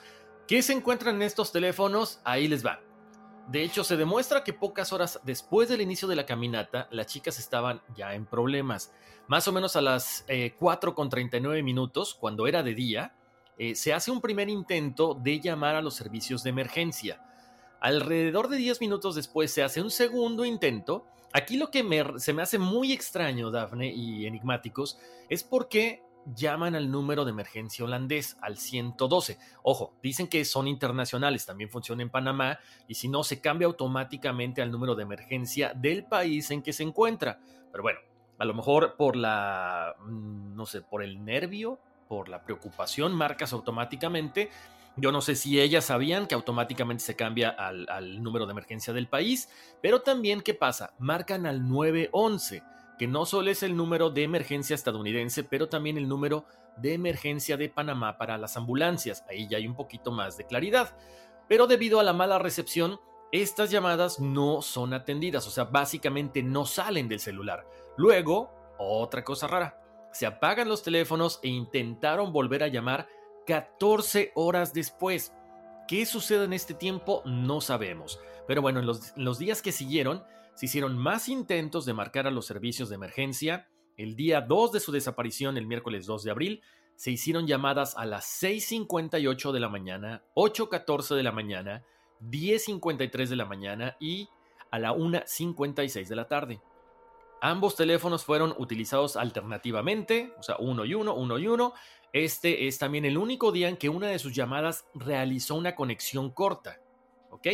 ¿Qué se encuentran en estos teléfonos? Ahí les va. De hecho, se demuestra que pocas horas después del inicio de la caminata, las chicas estaban ya en problemas. Más o menos a las eh, con 4.39 minutos, cuando era de día, eh, se hace un primer intento de llamar a los servicios de emergencia. Alrededor de 10 minutos después se hace un segundo intento. Aquí lo que se me hace muy extraño, Dafne y enigmáticos, es porque llaman al número de emergencia holandés, al 112. Ojo, dicen que son internacionales, también funciona en Panamá, y si no, se cambia automáticamente al número de emergencia del país en que se encuentra. Pero bueno, a lo mejor por la, mm, no sé, por el nervio, por la preocupación, marcas automáticamente Yo no sé si ellas sabían que automáticamente se cambia al, número de emergencia del país, pero también, ¿qué pasa? Marcan al 911 que no solo es el número de emergencia estadounidense, pero también el número de emergencia de Panamá para las ambulancias. Ahí ya hay un poquito más de claridad. Pero debido a la mala recepción, estas llamadas no son atendidas, o sea, básicamente no salen del celular. Luego, otra cosa rara, se apagan los teléfonos e intentaron volver a llamar 14 horas después. ¿Qué sucede en este tiempo? No sabemos. Pero bueno, en los, días que siguieron, se hicieron más intentos de marcar a los servicios de emergencia. El día 2 de su desaparición, el miércoles 2 de abril, se hicieron llamadas a las 6.58 de la mañana, 8.14 de la mañana, 10.53 de la mañana y a la 1.56 de la tarde. Ambos teléfonos fueron utilizados alternativamente, o sea, uno y uno, uno y uno. Este es también el único día en que una de sus llamadas realizó una conexión corta. ¿Ok?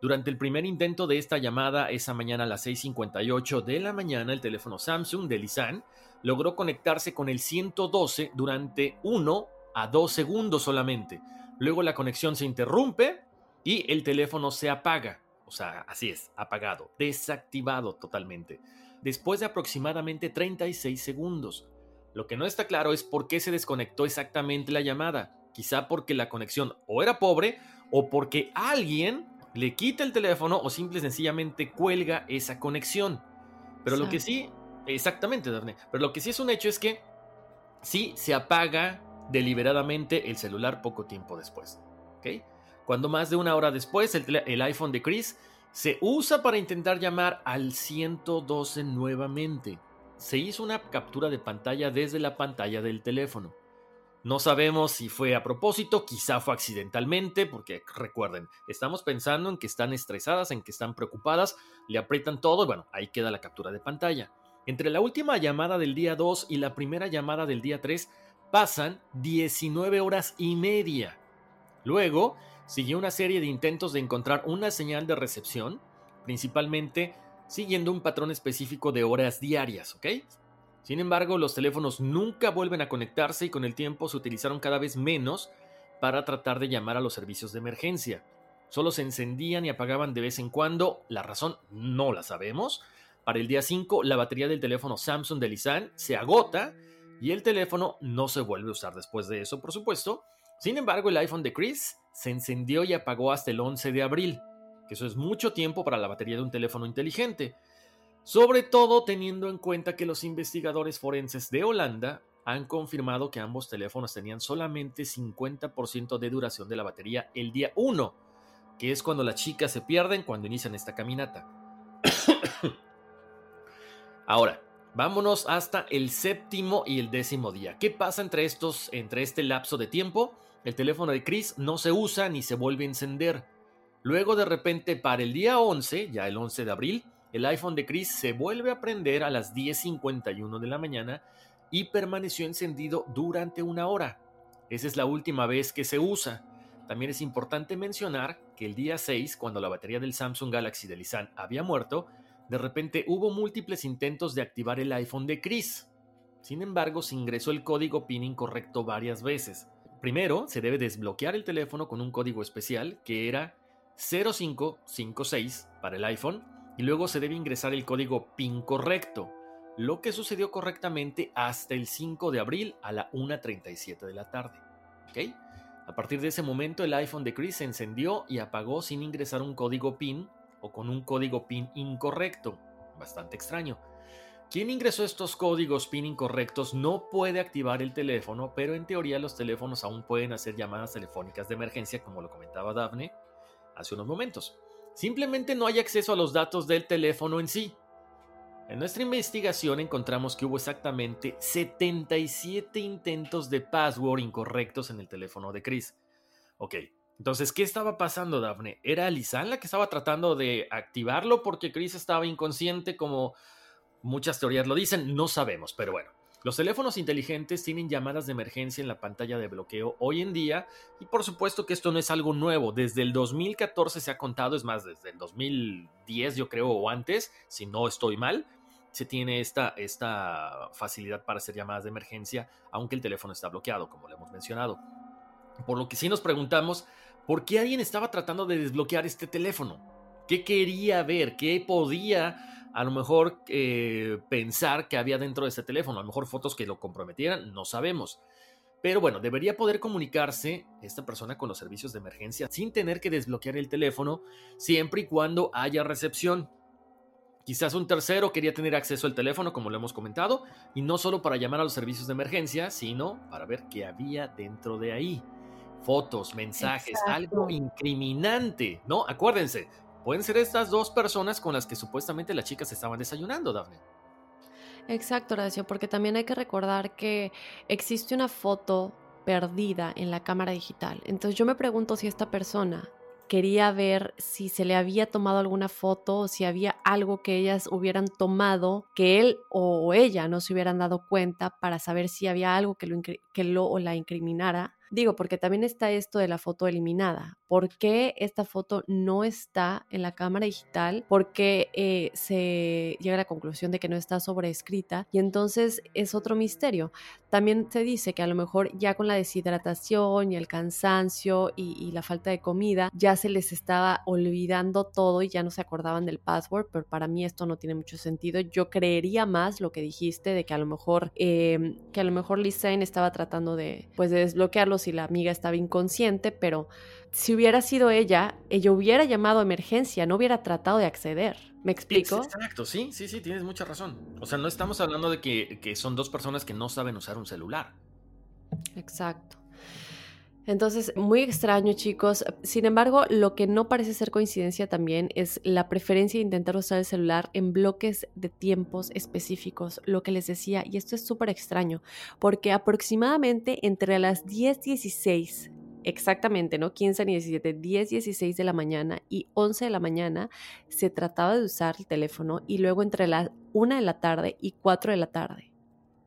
Durante el primer intento de esta llamada, esa mañana a las 6.58 de la mañana, el teléfono Samsung de Lisan logró conectarse con el 112 durante 1 a 2 segundos solamente. Luego la conexión se interrumpe y el teléfono se apaga. O sea, así es, apagado, desactivado totalmente. Después de aproximadamente 36 segundos. Lo que no está claro es por qué se desconectó exactamente la llamada. Quizá porque la conexión o era pobre o porque alguien le quita el teléfono o simple y sencillamente cuelga esa conexión. Pero lo que sí, exactamente, Daphne, pero lo que sí es un hecho es que sí se apaga deliberadamente el celular poco tiempo después. ¿ok? Cuando más de una hora después el, el iPhone de Chris se usa para intentar llamar al 112 nuevamente. Se hizo una captura de pantalla desde la pantalla del teléfono. No sabemos si fue a propósito, quizá fue accidentalmente, porque recuerden, estamos pensando en que están estresadas, en que están preocupadas, le aprietan todo y bueno, ahí queda la captura de pantalla. Entre la última llamada del día 2 y la primera llamada del día 3 pasan 19 horas y media. Luego siguió una serie de intentos de encontrar una señal de recepción, principalmente siguiendo un patrón específico de horas diarias, ¿ok? Sin embargo, los teléfonos nunca vuelven a conectarse y con el tiempo se utilizaron cada vez menos para tratar de llamar a los servicios de emergencia. Solo se encendían y apagaban de vez en cuando, la razón no la sabemos. Para el día 5, la batería del teléfono Samsung de Lisan se agota y el teléfono no se vuelve a usar después de eso, por supuesto. Sin embargo, el iPhone de Chris se encendió y apagó hasta el 11 de abril, que eso es mucho tiempo para la batería de un teléfono inteligente sobre todo teniendo en cuenta que los investigadores forenses de Holanda han confirmado que ambos teléfonos tenían solamente 50% de duración de la batería el día 1, que es cuando las chicas se pierden cuando inician esta caminata. [COUGHS] Ahora, vámonos hasta el séptimo y el décimo día. ¿Qué pasa entre estos, entre este lapso de tiempo? El teléfono de Chris no se usa ni se vuelve a encender. Luego de repente para el día 11, ya el 11 de abril, el iPhone de Chris se vuelve a prender a las 10.51 de la mañana y permaneció encendido durante una hora. Esa es la última vez que se usa. También es importante mencionar que el día 6, cuando la batería del Samsung Galaxy de Lisan había muerto, de repente hubo múltiples intentos de activar el iPhone de Chris. Sin embargo, se ingresó el código PIN incorrecto varias veces. Primero, se debe desbloquear el teléfono con un código especial que era 0556 para el iPhone y luego se debe ingresar el código PIN correcto, lo que sucedió correctamente hasta el 5 de abril a la 1.37 de la tarde. A partir de ese momento el iPhone de Chris se encendió y apagó sin ingresar un código PIN o con un código PIN incorrecto. Bastante extraño. Quien ingresó estos códigos PIN incorrectos no puede activar el teléfono, pero en teoría los teléfonos aún pueden hacer llamadas telefónicas de emergencia, como lo comentaba Daphne hace unos momentos. Simplemente no hay acceso a los datos del teléfono en sí. En nuestra investigación encontramos que hubo exactamente 77 intentos de password incorrectos en el teléfono de Chris. Ok, entonces, ¿qué estaba pasando, Daphne? ¿Era Lisan la que estaba tratando de activarlo porque Chris estaba inconsciente, como muchas teorías lo dicen? No sabemos, pero bueno. Los teléfonos inteligentes tienen llamadas de emergencia en la pantalla de bloqueo hoy en día y por supuesto que esto no es algo nuevo. Desde el 2014 se ha contado, es más, desde el 2010 yo creo o antes, si no estoy mal, se tiene esta, esta facilidad para hacer llamadas de emergencia aunque el teléfono está bloqueado, como le hemos mencionado. Por lo que sí nos preguntamos por qué alguien estaba tratando de desbloquear este teléfono. ¿Qué quería ver? ¿Qué podía a lo mejor eh, pensar que había dentro de ese teléfono? A lo mejor fotos que lo comprometieran, no sabemos. Pero bueno, debería poder comunicarse esta persona con los servicios de emergencia sin tener que desbloquear el teléfono siempre y cuando haya recepción. Quizás un tercero quería tener acceso al teléfono, como lo hemos comentado, y no solo para llamar a los servicios de emergencia, sino para ver qué había dentro de ahí. Fotos, mensajes, algo incriminante, ¿no? Acuérdense, pueden ser estas dos personas con las que supuestamente las chicas estaban desayunando, Daphne. Exacto, Horacio, porque también hay que recordar que existe una foto perdida en la cámara digital. Entonces yo me pregunto si esta persona quería ver si se le había tomado alguna foto o si había algo que ellas hubieran tomado que él o ella no se hubieran dado cuenta para saber si había algo que lo, que lo o la incriminara Digo, porque también está esto de la foto eliminada. ¿Por qué esta foto no está en la cámara digital? ¿Por qué eh, se llega a la conclusión de que no está sobreescrita? Y entonces es otro misterio. También se dice que a lo mejor ya con la deshidratación y el cansancio y, la falta de comida, ya se les estaba olvidando todo y ya no se acordaban del password, pero para mí esto no tiene mucho sentido. Yo creería más lo que dijiste de que a lo mejor, eh, que a lo mejor Lisanne estaba tratando de, pues, de desbloquearlo si la amiga estaba inconsciente, pero si hubiera sido ella, ella hubiera llamado a emergencia, no hubiera tratado de acceder. ¿Me explico? Exacto, sí, sí, sí, tienes mucha razón. O sea, no estamos hablando de que, que son dos personas que no saben usar un celular. Exacto. Entonces, muy extraño, chicos. Sin embargo, lo que no parece ser coincidencia también es la preferencia de intentar usar el celular en bloques de tiempos específicos, lo que les decía, y esto es súper extraño, porque aproximadamente entre las 10.16 exactamente, no 15 ni 17, 10, 16 de la mañana y 11 de la mañana se trataba de usar el teléfono y luego entre la 1 de la tarde y 4 de la tarde.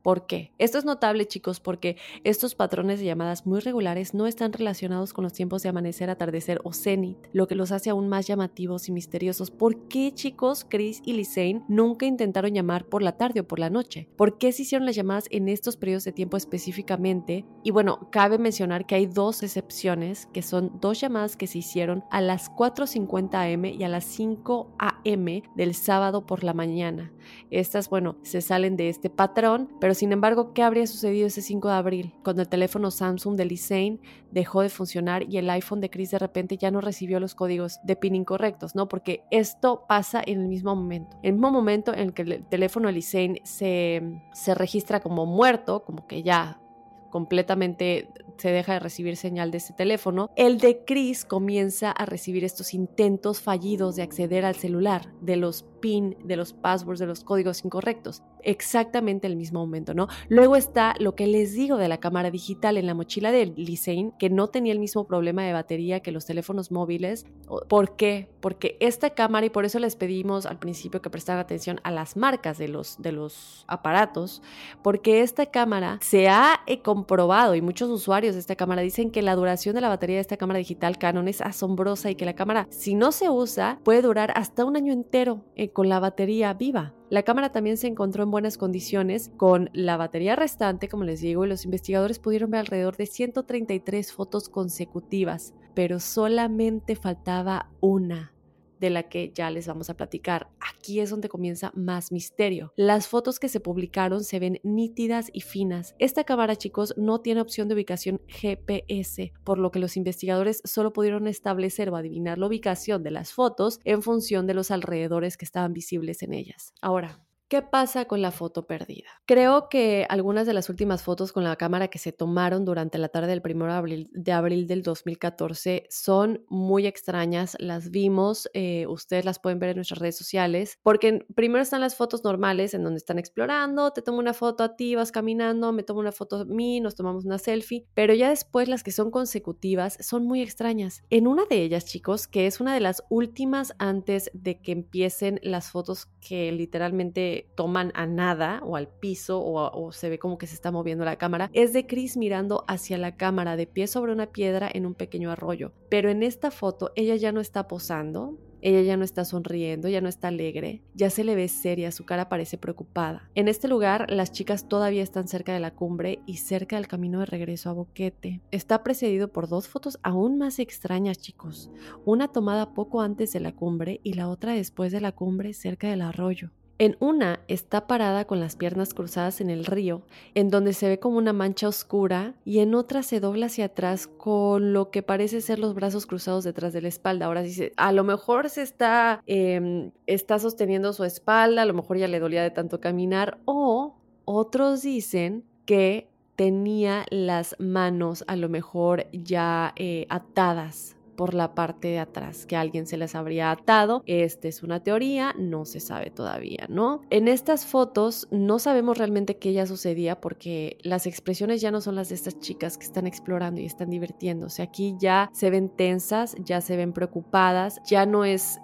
¿Por qué? Esto es notable, chicos, porque estos patrones de llamadas muy regulares no están relacionados con los tiempos de amanecer, atardecer o cenit, lo que los hace aún más llamativos y misteriosos. ¿Por qué, chicos, Chris y Lisanne nunca intentaron llamar por la tarde o por la noche? ¿Por qué se hicieron las llamadas en estos periodos de tiempo específicamente? Y bueno, cabe mencionar que hay dos excepciones, que son dos llamadas que se hicieron a las 4.50 am y a las 5 am del sábado por la mañana. Estas, bueno, se salen de este patrón, pero sin embargo, ¿qué habría sucedido ese 5 de abril? Cuando el teléfono Samsung de Lisanne dejó de funcionar y el iPhone de Chris de repente ya no recibió los códigos de PIN incorrectos, ¿no? Porque esto pasa en el mismo momento. En el mismo momento en que el teléfono de Lisanne se, se registra como muerto, como que ya completamente se deja de recibir señal de ese teléfono, el de Chris comienza a recibir estos intentos fallidos de acceder al celular, de los PIN, de los passwords, de los códigos incorrectos exactamente el mismo momento, ¿no? Luego está lo que les digo de la cámara digital en la mochila de Lisanne, que no tenía el mismo problema de batería que los teléfonos móviles. ¿Por qué? Porque esta cámara, y por eso les pedimos al principio que prestaran atención a las marcas de los, de los aparatos, porque esta cámara se ha eh, comprobado, y muchos usuarios de esta cámara dicen que la duración de la batería de esta cámara digital Canon es asombrosa y que la cámara, si no se usa, puede durar hasta un año entero eh, con la batería viva. La cámara también se encontró en buenas condiciones con la batería restante, como les digo, y los investigadores pudieron ver alrededor de 133 fotos consecutivas, pero solamente faltaba una de la que ya les vamos a platicar. Aquí es donde comienza más misterio. Las fotos que se publicaron se ven nítidas y finas. Esta cámara, chicos, no tiene opción de ubicación GPS, por lo que los investigadores solo pudieron establecer o adivinar la ubicación de las fotos en función de los alrededores que estaban visibles en ellas. Ahora, ¿Qué pasa con la foto perdida? Creo que algunas de las últimas fotos con la cámara que se tomaron durante la tarde del 1 de abril, de abril del 2014 son muy extrañas. Las vimos, eh, ustedes las pueden ver en nuestras redes sociales, porque primero están las fotos normales en donde están explorando, te tomo una foto a ti, vas caminando, me tomo una foto a mí, nos tomamos una selfie, pero ya después las que son consecutivas son muy extrañas. En una de ellas, chicos, que es una de las últimas antes de que empiecen las fotos que literalmente toman a nada o al piso o, se ve como que se está moviendo la cámara, es de Chris mirando hacia la cámara de pie sobre una piedra en un pequeño arroyo. Pero en esta foto ella ya no está posando, Ella ya no está sonriendo, ya no está alegre, ya se le ve seria, su cara parece preocupada. En este lugar, las chicas todavía están cerca de la cumbre y cerca del camino de regreso a Boquete. Está precedido por dos fotos aún más extrañas, chicos. Una tomada poco antes de la cumbre y la otra después de la cumbre cerca del arroyo. En una está parada con las piernas cruzadas en el río, en donde se ve como una mancha oscura, y en otra se dobla hacia atrás con lo que parece ser los brazos cruzados detrás de la espalda. Ahora dice, a lo mejor se está, em, está sosteniendo su espalda, a lo mejor ya le dolía de tanto caminar, o otros dicen que tenía las manos a lo mejor ya eh, atadas por la parte de atrás, que alguien se les habría atado. Esta es una teoría, no se sabe todavía, ¿no? En estas fotos no sabemos realmente qué ya sucedía porque las expresiones ya no son las de estas chicas que están explorando y están divirtiéndose. Aquí ya se ven tensas, ya se ven preocupadas, ya no es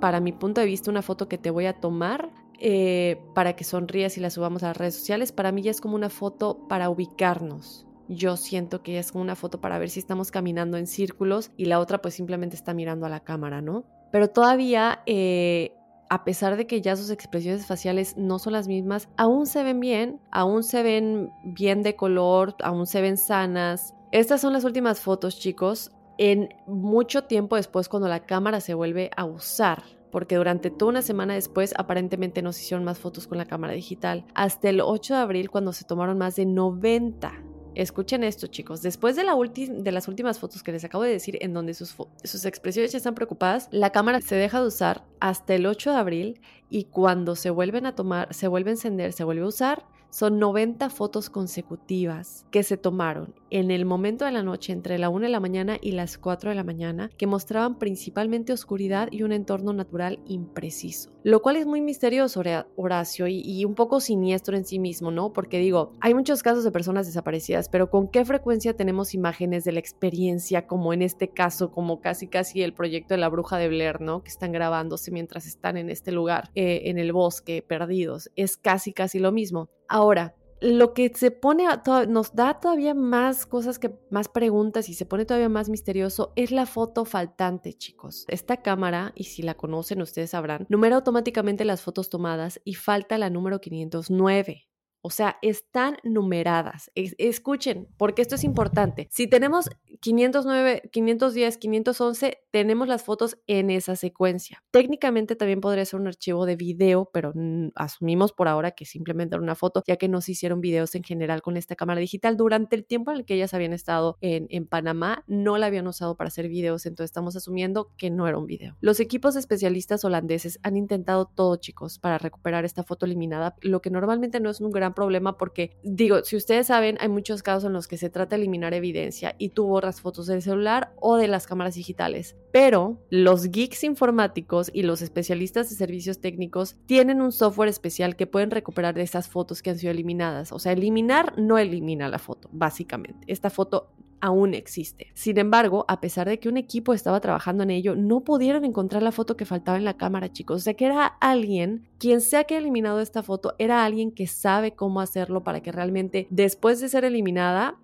para mi punto de vista, una foto que te voy a tomar eh, para que sonrías y la subamos a las redes sociales. Para mí ya es como una foto para ubicarnos. Yo siento que es como una foto para ver si estamos caminando en círculos y la otra pues simplemente está mirando a la cámara, ¿no? Pero todavía, eh, a pesar de que ya sus expresiones faciales no son las mismas, aún se ven bien, aún se ven bien de color, aún se ven sanas. Estas son las últimas fotos, chicos, en mucho tiempo después cuando la cámara se vuelve a usar porque durante toda una semana después aparentemente nos hicieron más fotos con la cámara digital, hasta el 8 de abril cuando se tomaron más de 90 Escuchen esto, chicos. Después de, la de, las últimas fotos que les acabo de decir, en donde sus, sus expresiones ya están preocupadas, la cámara se deja de usar hasta el 8 de abril y cuando se vuelven a tomar, se vuelve a encender, se vuelve a usar, son 90 fotos consecutivas que se tomaron en el momento de la noche entre la 1 de la mañana y las 4 de la mañana que mostraban principalmente oscuridad y un entorno natural impreciso. Lo cual es muy misterioso, Horacio, y, un poco siniestro en sí mismo, ¿no? Porque digo, hay muchos casos de personas desaparecidas, pero ¿con qué frecuencia tenemos imágenes de la experiencia, como en este caso, como casi casi el proyecto de la bruja de Blair, ¿no? Que están grabándose mientras están en este lugar, eh, en el bosque, perdidos. Es casi casi lo mismo. Ahora, lo que se pone, nos da todavía más cosas, que más preguntas y se pone todavía más misterioso es la foto faltante, chicos. Esta cámara, y si la conocen ustedes sabrán, numera automáticamente las fotos tomadas y falta la número 509. O sea, están numeradas. escuchen, porque esto es importante. Si tenemos 509, 510, 511, tenemos las fotos en esa secuencia. Técnicamente también podría ser un archivo de video, pero asumimos por ahora que simplemente era una foto, ya que no se hicieron videos en general con esta cámara digital. Durante el tiempo en el que ellas habían estado en, Panamá, no la habían usado para hacer videos, entonces estamos asumiendo que no era un video. Los equipos especialistas holandeses han intentado todo, chicos, para recuperar esta foto eliminada, lo que normalmente no es un gran problema porque, digo, si ustedes saben, hay muchos casos en los que se trata de eliminar evidencia y tú borras fotos del celular o de las cámaras digitales. Pero los geeks informáticos y los especialistas de servicios técnicos tienen un software especial que pueden recuperar de esas fotos que han sido eliminadas. O sea, eliminar no elimina la foto, básicamente. Esta foto aún existe. Sin embargo, a pesar de que un equipo estaba trabajando en ello, no pudieron encontrar la foto que faltaba en la cámara, chicos. O sea que era alguien, quien sea que ha eliminado esta foto, era alguien que sabe cómo hacerlo para que realmente después de ser eliminada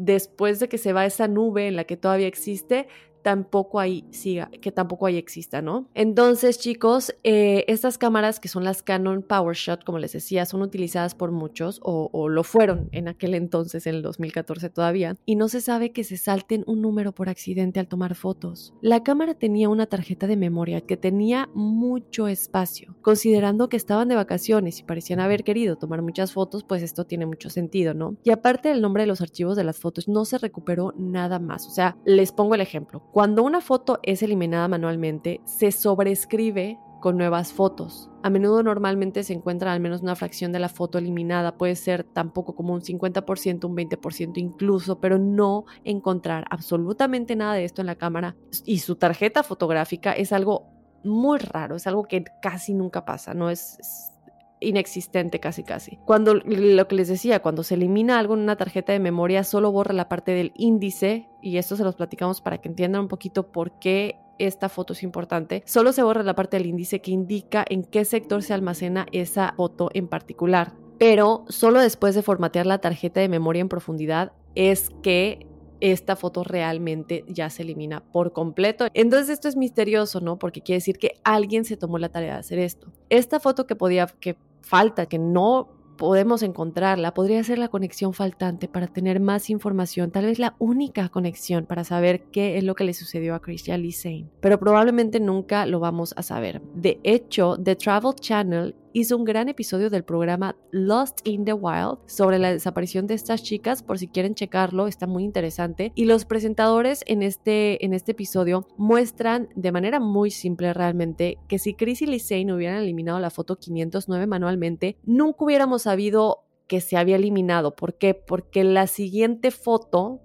después de que se va esa nube en la que todavía existe, tampoco ahí siga, que tampoco ahí exista, ¿no? Entonces, chicos, eh, estas cámaras que son las Canon PowerShot, como les decía, son utilizadas por muchos o, lo fueron en aquel entonces, en el 2014 todavía, y no se sabe que se salten un número por accidente al tomar fotos. La cámara tenía una tarjeta de memoria que tenía mucho espacio. Considerando que estaban de vacaciones y parecían haber querido tomar muchas fotos, pues esto tiene mucho sentido, ¿no? Y aparte del nombre de los archivos de las fotos, no se recuperó nada más. O sea, les pongo el ejemplo cuando una foto es eliminada manualmente, se sobrescribe con nuevas fotos. A menudo normalmente se encuentra al menos una fracción de la foto eliminada, puede ser tampoco como un 50%, un 20% incluso, pero no encontrar absolutamente nada de esto en la cámara. Y su tarjeta fotográfica es algo muy raro, es algo que casi nunca pasa, no es inexistente casi casi. Cuando lo que les decía, cuando se elimina algo en una tarjeta de memoria, solo borra la parte del índice, y esto se los platicamos para que entiendan un poquito por qué esta foto es importante. Solo se borra la parte del índice que indica en qué sector se almacena esa foto en particular. Pero solo después de formatear la tarjeta de memoria en profundidad es que esta foto realmente ya se elimina por completo. Entonces esto es misterioso, ¿no? Porque quiere decir que alguien se tomó la tarea de hacer esto. Esta foto que podía, que falta, que no podemos encontrarla, podría ser la conexión faltante para tener más información, tal vez la única conexión para saber qué es lo que le sucedió a Chris Lee pero probablemente nunca lo vamos a saber. De hecho, The Travel Channel hizo un gran episodio del programa Lost in the Wild sobre la desaparición de estas chicas, por si quieren checarlo, está muy interesante. Y los presentadores en este, en este episodio muestran de manera muy simple realmente que si Chris y Lisane hubieran eliminado la foto 509 manualmente, nunca hubiéramos sabido que se había eliminado. ¿Por qué? Porque la siguiente foto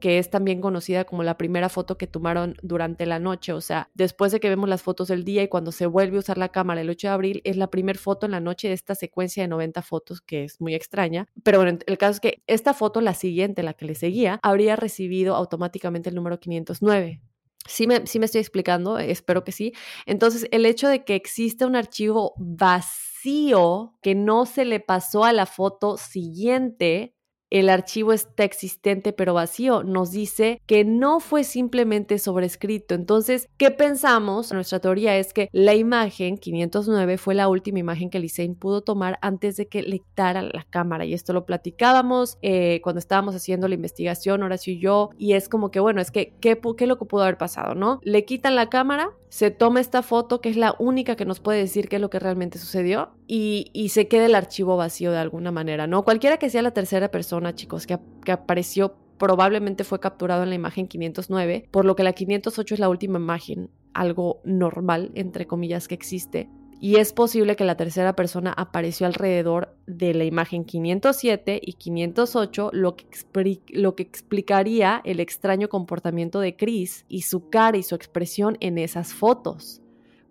que es también conocida como la primera foto que tomaron durante la noche, o sea, después de que vemos las fotos del día y cuando se vuelve a usar la cámara el 8 de abril, es la primera foto en la noche de esta secuencia de 90 fotos que es muy extraña, pero bueno, el caso es que esta foto, la siguiente, la que le seguía, habría recibido automáticamente el número 509. Sí me, sí me estoy explicando, espero que sí. Entonces, el hecho de que exista un archivo vacío que no se le pasó a la foto siguiente el archivo está existente pero vacío, nos dice que no fue simplemente sobrescrito. Entonces, ¿qué pensamos? Nuestra teoría es que la imagen 509 fue la última imagen que Lisein pudo tomar antes de que le quitara la cámara. Y esto lo platicábamos eh, cuando estábamos haciendo la investigación, Horacio y yo, y es como que, bueno, es que, ¿qué, qué lo que pudo haber pasado, no? Le quitan la cámara, se toma esta foto, que es la única que nos puede decir qué es lo que realmente sucedió, y, y se queda el archivo vacío de alguna manera, ¿no? Cualquiera que sea la tercera persona, chicos, que, apareció probablemente fue capturado en la imagen 509, por lo que la 508 es la última imagen, algo normal, entre comillas, que existe y es posible que la tercera persona apareció alrededor de la imagen 507 y 508, lo que, lo que explicaría el extraño comportamiento de Chris y su cara y su expresión en esas fotos.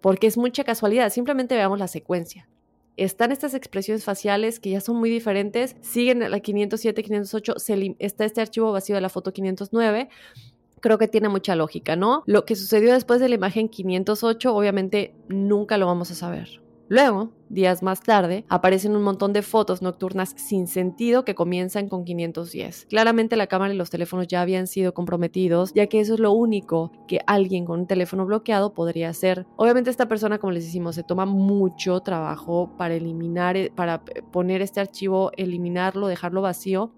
Porque es mucha casualidad, simplemente veamos la secuencia. Están estas expresiones faciales que ya son muy diferentes, siguen la 507, 508, está este archivo vacío de la foto 509, creo que tiene mucha lógica, ¿no? Lo que sucedió después de la imagen 508, obviamente nunca lo vamos a saber. Luego, días más tarde, aparecen un montón de fotos nocturnas sin sentido que comienzan con 510. Claramente la cámara y los teléfonos ya habían sido comprometidos, ya que eso es lo único que alguien con un teléfono bloqueado podría hacer. Obviamente esta persona, como les decimos, se toma mucho trabajo para eliminar, para poner este archivo, eliminarlo, dejarlo vacío,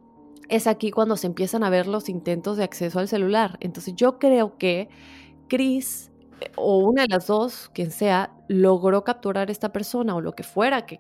es aquí cuando se empiezan a ver los intentos de acceso al celular. Entonces yo creo que Chris eh, o una de las dos, quien sea, logró capturar a esta persona o lo que fuera que,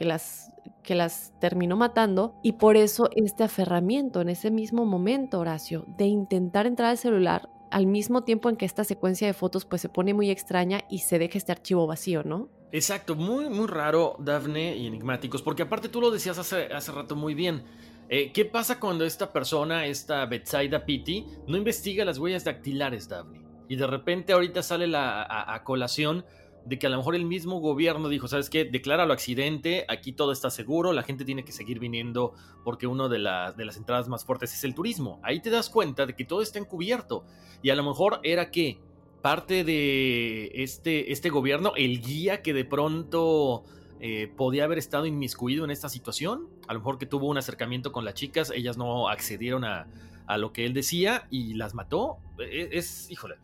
las, que las terminó matando y por eso este aferramiento en ese mismo momento, Horacio, de intentar entrar al celular al mismo tiempo en que esta secuencia de fotos pues se pone muy extraña y se deja este archivo vacío, ¿no? Exacto, muy, muy raro, Daphne y enigmáticos, porque aparte tú lo decías hace, hace rato muy bien. Eh, ¿Qué pasa cuando esta persona, esta Betsaida Pitti, no investiga las huellas dactilares, Daphne? Y de repente ahorita sale la a, colación de que a lo mejor el mismo gobierno dijo, ¿sabes qué? Decláralo accidente, aquí todo está seguro, la gente tiene que seguir viniendo porque una de, de las entradas más fuertes es el turismo. Ahí te das cuenta de que todo está encubierto. Y a lo mejor era que parte de este, este gobierno, el guía que de pronto eh, podía haber estado inmiscuido en esta situación. A lo mejor que tuvo un acercamiento con las chicas, ellas no accedieron a, lo que él decía y las mató. E, es, híjole,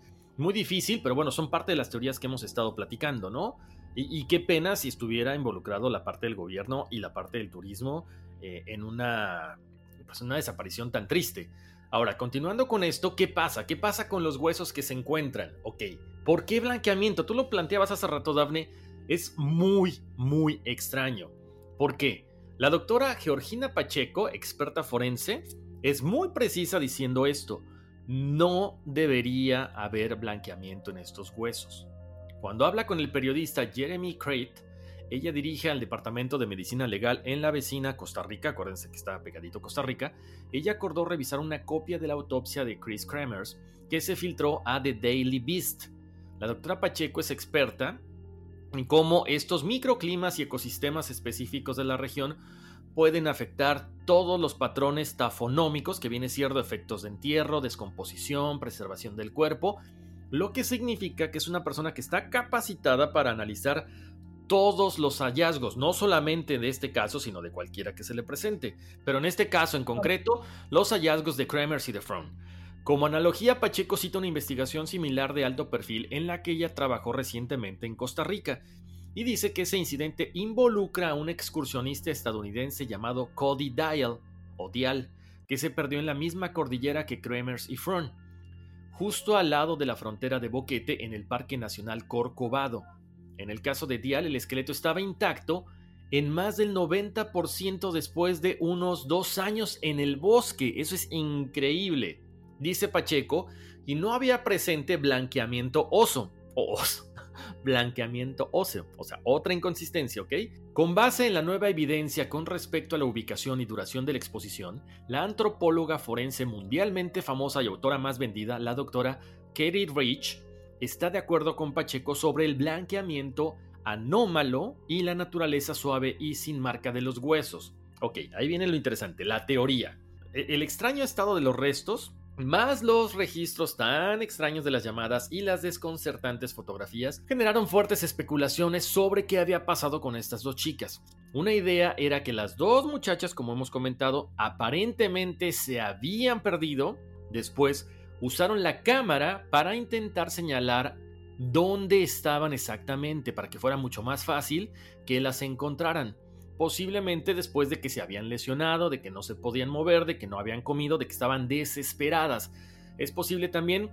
muy difícil, pero bueno, son parte de las teorías que hemos estado platicando, ¿no? Y, qué pena si estuviera involucrado la parte del gobierno y la parte del turismo eh, en una, pues una desaparición tan triste. Ahora, continuando con esto, ¿qué pasa? ¿Qué pasa con los huesos que se encuentran? Ok, ¿por qué blanqueamiento? Tú lo planteabas hace rato, Dafne es muy, muy extraño. ¿Por qué? La doctora Georgina Pacheco, experta forense, es muy precisa diciendo esto. No debería haber blanqueamiento en estos huesos. Cuando habla con el periodista Jeremy Crate, ella dirige al Departamento de Medicina Legal en la vecina Costa Rica, acuérdense que está pegadito Costa Rica, ella acordó revisar una copia de la autopsia de Chris Kremers que se filtró a The Daily Beast. La doctora Pacheco es experta cómo estos microclimas y ecosistemas específicos de la región pueden afectar todos los patrones tafonómicos que viene siendo efectos de entierro, descomposición, preservación del cuerpo, lo que significa que es una persona que está capacitada para analizar todos los hallazgos, no solamente de este caso, sino de cualquiera que se le presente, pero en este caso en concreto, los hallazgos de Kremers y de Fromm. Como analogía, Pacheco cita una investigación similar de alto perfil en la que ella trabajó recientemente en Costa Rica y dice que ese incidente involucra a un excursionista estadounidense llamado Cody Dial o Dial, que se perdió en la misma cordillera que Kremers y Fromm, justo al lado de la frontera de Boquete en el Parque Nacional Corcovado. En el caso de Dial, el esqueleto estaba intacto en más del 90% después de unos dos años en el bosque. Eso es increíble dice Pacheco, y no había presente blanqueamiento oso, oso, blanqueamiento óseo, o sea, otra inconsistencia, ¿ok? Con base en la nueva evidencia con respecto a la ubicación y duración de la exposición, la antropóloga forense mundialmente famosa y autora más vendida, la doctora Katie Rich, está de acuerdo con Pacheco sobre el blanqueamiento anómalo y la naturaleza suave y sin marca de los huesos. Ok, ahí viene lo interesante, la teoría. E-, el extraño estado de los restos más los registros tan extraños de las llamadas y las desconcertantes fotografías generaron fuertes especulaciones sobre qué había pasado con estas dos chicas. Una idea era que las dos muchachas, como hemos comentado, aparentemente se habían perdido, después usaron la cámara para intentar señalar dónde estaban exactamente para que fuera mucho más fácil que las encontraran posiblemente después de que se habían lesionado, de que no se podían mover, de que no habían comido, de que estaban desesperadas. Es posible también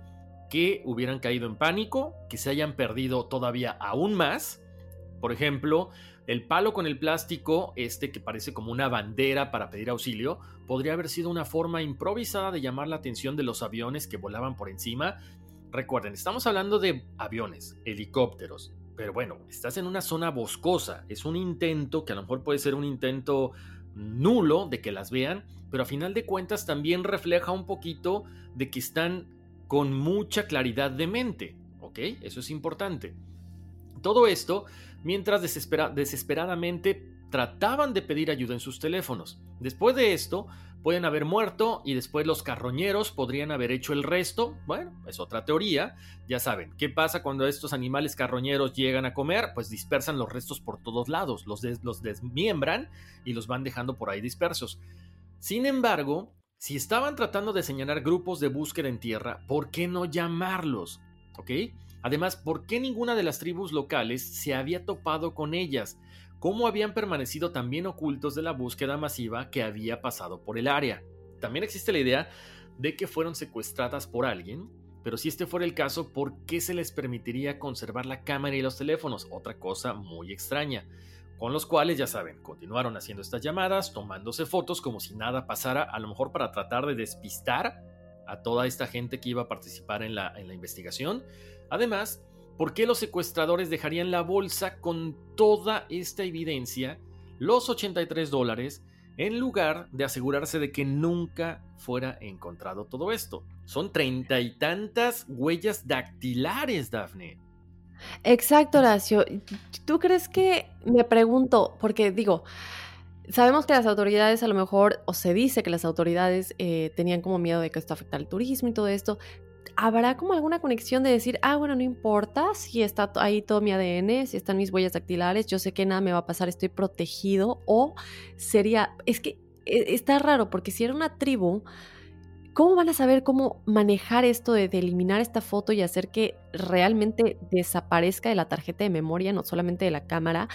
que hubieran caído en pánico, que se hayan perdido todavía aún más. Por ejemplo, el palo con el plástico, este que parece como una bandera para pedir auxilio, podría haber sido una forma improvisada de llamar la atención de los aviones que volaban por encima. Recuerden, estamos hablando de aviones, helicópteros, pero bueno, estás en una zona boscosa. Es un intento que a lo mejor puede ser un intento nulo de que las vean, pero a final de cuentas también refleja un poquito de que están con mucha claridad de mente. ¿Ok? Eso es importante. Todo esto mientras desesperadamente trataban de pedir ayuda en sus teléfonos. Después de esto, pueden haber muerto y después los carroñeros podrían haber hecho el resto. Bueno, es otra teoría. Ya saben, ¿qué pasa cuando estos animales carroñeros llegan a comer? Pues dispersan los restos por todos lados, los, desmiembran y los van dejando por ahí dispersos. Sin embargo, si estaban tratando de señalar grupos de búsqueda en tierra, ¿por qué no llamarlos? ¿Ok? Además, ¿por qué ninguna de las tribus locales se había topado con ellas? Cómo habían permanecido también ocultos de la búsqueda masiva que había pasado por el área. También existe la idea de que fueron secuestradas por alguien, pero si este fuera el caso, ¿por qué se les permitiría conservar la cámara y los teléfonos? Otra cosa muy extraña. Con los cuales, ya saben, continuaron haciendo estas llamadas, tomándose fotos como si nada pasara, a lo mejor para tratar de despistar a toda esta gente que iba a participar en la, investigación. Además, ¿Por qué los secuestradores dejarían la bolsa con toda esta evidencia, los 83 dólares, en lugar de asegurarse de que nunca fuera encontrado todo esto? Son treinta y tantas huellas dactilares, Daphne. Exacto, Horacio. ¿Tú crees que, me pregunto, porque digo, sabemos que las autoridades a lo mejor, o se dice que las autoridades eh, tenían como miedo de que esto afectara al turismo y todo esto, ¿habrá como alguna conexión de decir, ah, bueno, no importa si está ahí todo mi ADN, si están mis huellas dactilares, yo sé que nada me va a pasar, estoy protegido? O sería, es que e, está raro, porque si era una tribu, ¿cómo van a saber cómo manejar esto de, eliminar esta foto y hacer que realmente desaparezca de la tarjeta de memoria, no solamente de la cámara?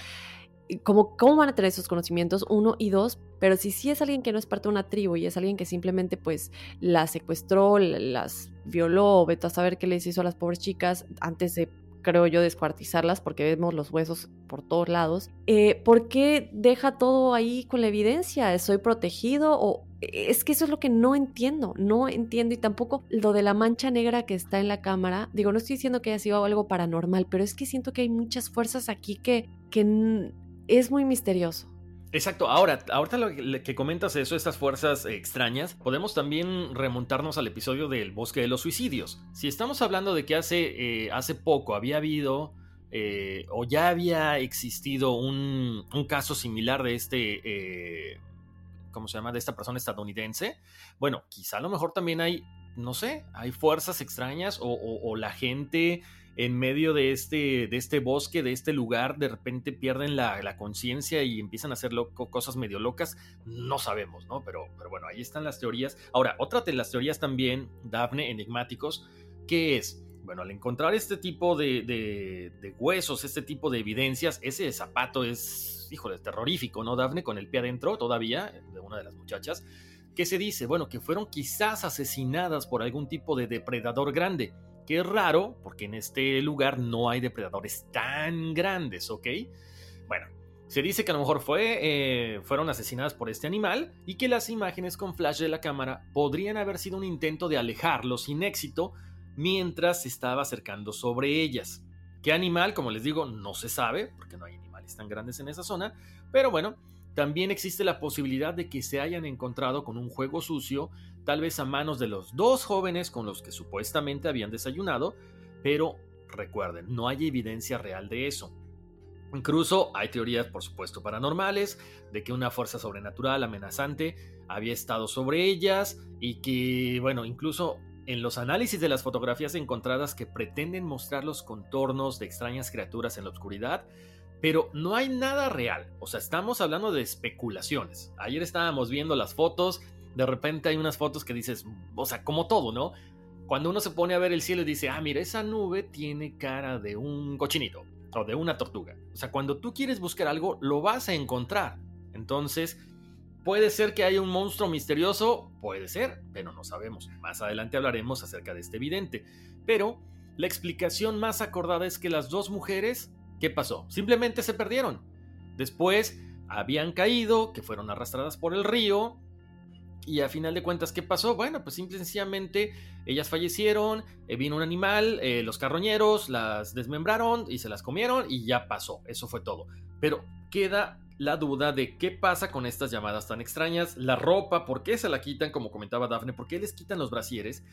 ¿Cómo, ¿Cómo van a tener esos conocimientos? Uno y dos, pero si sí es alguien que no es parte de una tribu y es alguien que simplemente pues la secuestró, las violó, o a saber qué les hizo a las pobres chicas antes de creo yo, descuartizarlas porque vemos los huesos por todos lados. Eh, ¿Por qué deja todo ahí con la evidencia? ¿Soy protegido? O es que eso es lo que no entiendo, no entiendo y tampoco lo de la mancha negra que está en la cámara. Digo, no estoy diciendo que haya sido algo paranormal, pero es que siento que hay muchas fuerzas aquí que, que es muy misterioso. Exacto, ahora, ahorita que comentas eso, estas fuerzas extrañas, podemos también remontarnos al episodio del bosque de los suicidios. Si estamos hablando de que hace, eh, hace poco había habido eh, o ya había existido un, caso similar de este, eh, ¿cómo se llama? De esta persona estadounidense, bueno, quizá a lo mejor también hay, no sé, hay fuerzas extrañas o la gente en medio de este, de este bosque, de este lugar, de repente pierden la, conciencia y empiezan a hacer loco, cosas medio locas, no sabemos, ¿no? Pero, pero bueno, ahí están las teorías. Ahora, otra de las teorías también, Daphne, enigmáticos, ¿qué es? Bueno, al encontrar este tipo de, huesos, este tipo de evidencias, ese zapato es, híjole, terrorífico, ¿no, Daphne? Con el pie adentro todavía, de una de las muchachas. ¿Qué se dice? Bueno, que fueron quizás asesinadas por algún tipo de depredador grande. Que es raro, porque en este lugar no hay depredadores tan grandes, ¿ok? Bueno, se dice que a lo mejor fue, eh, fueron asesinadas por este animal y que las imágenes con flash de la cámara podrían haber sido un intento de alejarlo sin éxito mientras se estaba acercando sobre ellas. ¿Qué animal? Como les digo, no se sabe, porque no hay animales tan grandes en esa zona, pero bueno, también existe la posibilidad de que se hayan encontrado con un juego sucio, tal vez a manos de los dos jóvenes con los que supuestamente habían desayunado, pero recuerden, no hay evidencia real de eso. Incluso hay teorías, por supuesto, paranormales, de que una fuerza sobrenatural amenazante había estado sobre ellas y que, bueno, incluso en los análisis de las fotografías encontradas que pretenden mostrar los contornos de extrañas criaturas en la oscuridad, pero no hay nada real. O sea, estamos hablando de especulaciones. Ayer estábamos viendo las fotos, de repente hay unas fotos que dices, o sea, como todo, ¿no? Cuando uno se pone a ver el cielo y dice, ah, mira, esa nube tiene cara de un cochinito o de una tortuga. O sea, cuando tú quieres buscar algo, lo vas a encontrar. Entonces, puede ser que haya un monstruo misterioso, puede ser, pero no sabemos. Más adelante hablaremos acerca de este evidente. Pero la explicación más acordada es que las dos mujeres, ¿qué pasó? Simplemente se perdieron. Después habían caído, que fueron arrastradas por el río, y a final de cuentas, ¿qué pasó? Bueno, pues simple y sencillamente ellas fallecieron, eh, vino un animal, eh, los carroñeros las desmembraron y se las comieron y ya pasó, eso fue todo. Pero queda la duda de qué pasa con estas llamadas tan extrañas, la ropa, por qué se la quitan, como comentaba Dafne, por qué les quitan los brasieres.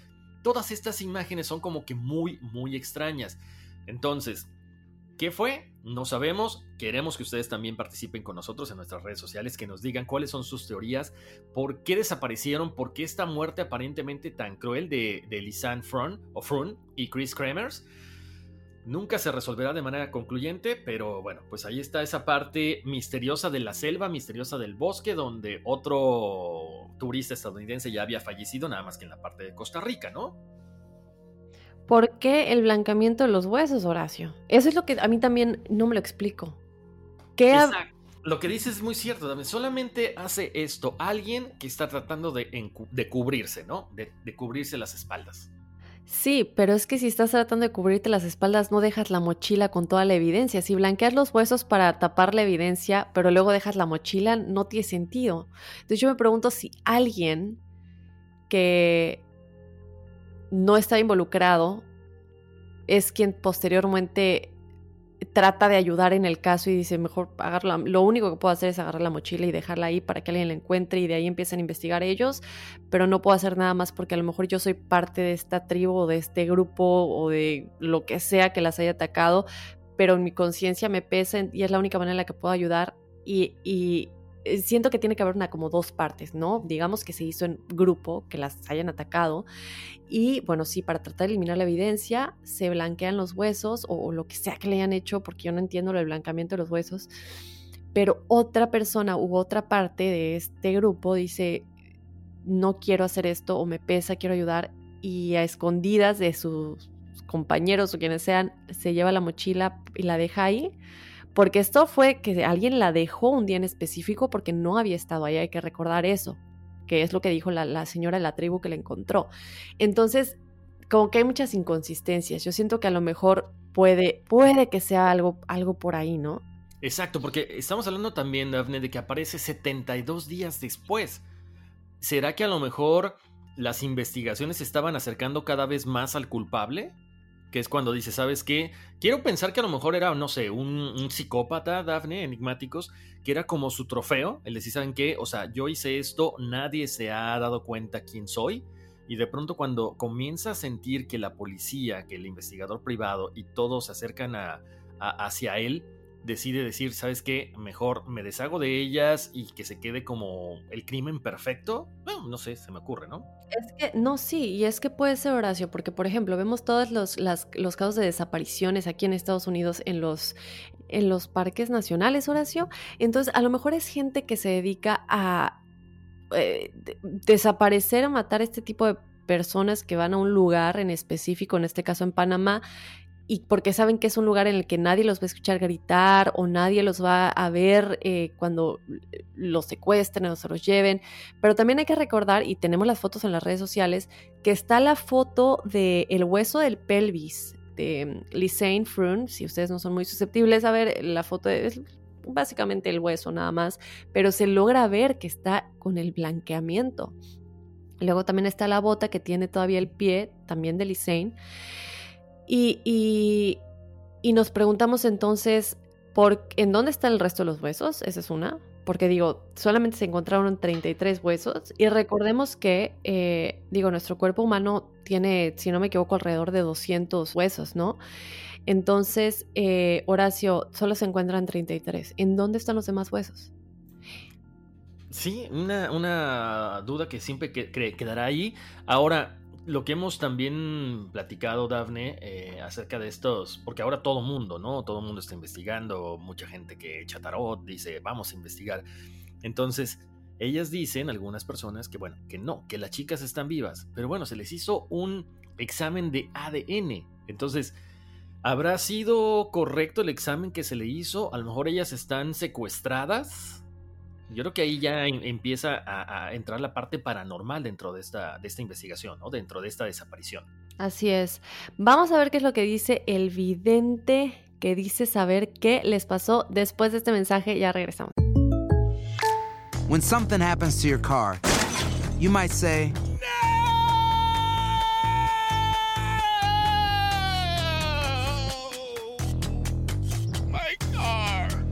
Todas estas imágenes son como que muy, muy extrañas. Entonces, ¿Qué fue? No sabemos. Queremos que ustedes también participen con nosotros en nuestras redes sociales, que nos digan cuáles son sus teorías, por qué desaparecieron, por qué esta muerte aparentemente tan cruel de, de Lisanne Frun, o Frun y Chris Kremers. Nunca se resolverá de manera concluyente, pero bueno, pues ahí está esa parte misteriosa de la selva, misteriosa del bosque, donde otro turista estadounidense ya había fallecido, nada más que en la parte de Costa Rica, ¿no? ¿Por qué el blancamiento de los huesos, Horacio? Eso es lo que a mí también no me lo explico. ¿Qué Exacto. Lo que dices es muy cierto, Dame. Solamente hace esto alguien que está tratando de, de cubrirse, ¿no? De, de, cubrirse las espaldas. Sí, pero es que si estás tratando de cubrirte las espaldas, no dejas la mochila con toda la evidencia. Si blanqueas los huesos para tapar la evidencia, pero luego dejas la mochila, no tiene sentido. Entonces yo me pregunto si alguien que no está involucrado es quien posteriormente trata de ayudar en el caso y dice, mejor agarrarla. Lo único que puedo hacer es agarrar la mochila y dejarla ahí para que alguien la encuentre y de ahí empiecen a investigar ellos, pero no puedo hacer nada más porque a lo mejor yo soy parte de esta tribu o de este grupo o de lo que sea que las haya atacado, pero en mi conciencia me pesa y es la única manera en la que puedo ayudar y, siento que tiene que haber una como dos partes, ¿no? Digamos que se hizo en grupo, que las hayan atacado. Y bueno, sí, para tratar de eliminar la evidencia, se blanquean los huesos o, lo que sea que le hayan hecho, porque yo no entiendo el blanqueamiento de los huesos. Pero otra persona u otra parte de este grupo dice, no quiero hacer esto o me pesa, quiero ayudar. Y a escondidas de sus compañeros o quienes sean, se lleva la mochila y la deja ahí porque esto fue que alguien la dejó un día en específico porque no había estado ahí, hay que recordar eso, que es lo que dijo la, señora de la tribu que la encontró. Entonces, como que hay muchas inconsistencias. Yo siento que a lo mejor puede, puede que sea algo, algo por ahí, ¿no? Exacto, porque estamos hablando también, Daphne, de que aparece 72 días después. ¿Será que a lo mejor las investigaciones estaban acercando cada vez más al culpable? Que es cuando dice, ¿sabes qué? Quiero pensar que a lo mejor era, no sé, un, psicópata, Daphne, enigmáticos, que era como su trofeo, el decir, ¿saben qué? O sea, yo hice esto, nadie se ha dado cuenta quién soy, y de pronto cuando comienza a sentir que la policía, que el investigador privado y todos se acercan a, hacia él, decide decir, ¿sabes qué? Mejor me deshago de ellas y que se quede como el crimen perfecto. Bueno, no sé, se me ocurre, ¿no? Es que, no, sí, y es que puede ser Horacio, porque por ejemplo, vemos todos los, los casos de desapariciones aquí en Estados Unidos en los, en los parques nacionales, Horacio. Entonces, a lo mejor es gente que se dedica a eh, desaparecer o matar este tipo de personas que van a un lugar en específico, en este caso en Panamá, y porque saben que es un lugar en el que nadie los va a escuchar gritar o nadie los va a ver eh, cuando los secuestren o se los lleven. Pero también hay que recordar, y tenemos las fotos en las redes sociales, que está la foto del el hueso del pelvis de Lisanne Frun, si ustedes no son muy susceptibles a ver la foto, es básicamente el hueso nada más, pero se logra ver que está con el blanqueamiento. Luego también está la bota que tiene todavía el pie, también de Lisanne. Y, y, nos preguntamos entonces, ¿por, ¿en dónde está el resto de los huesos? Esa es una. Porque digo, solamente se encontraron 33 huesos. Y recordemos que, eh, digo, nuestro cuerpo humano tiene, si no me equivoco, alrededor de 200 huesos, ¿no? Entonces, eh, Horacio, solo se encuentran 33. ¿En dónde están los demás huesos? Sí, una, una duda que siempre quedará ahí. Ahora, lo que hemos también platicado, Dafne, eh, acerca de estos, porque ahora todo mundo, ¿no? Todo mundo está investigando, mucha gente que echa tarot dice, vamos a investigar. Entonces, ellas dicen, algunas personas, que bueno, que no, que las chicas están vivas, pero bueno, se les hizo un examen de ADN. Entonces, ¿habrá sido correcto el examen que se le hizo? A lo mejor ellas están secuestradas yo creo que ahí ya empieza a, entrar la parte paranormal dentro de esta, de esta investigación, ¿no? Dentro de esta desaparición. Así es. Vamos a ver qué es lo que dice el vidente que dice saber qué les pasó después de este mensaje. Ya regresamos. When something happens to your car, you might say,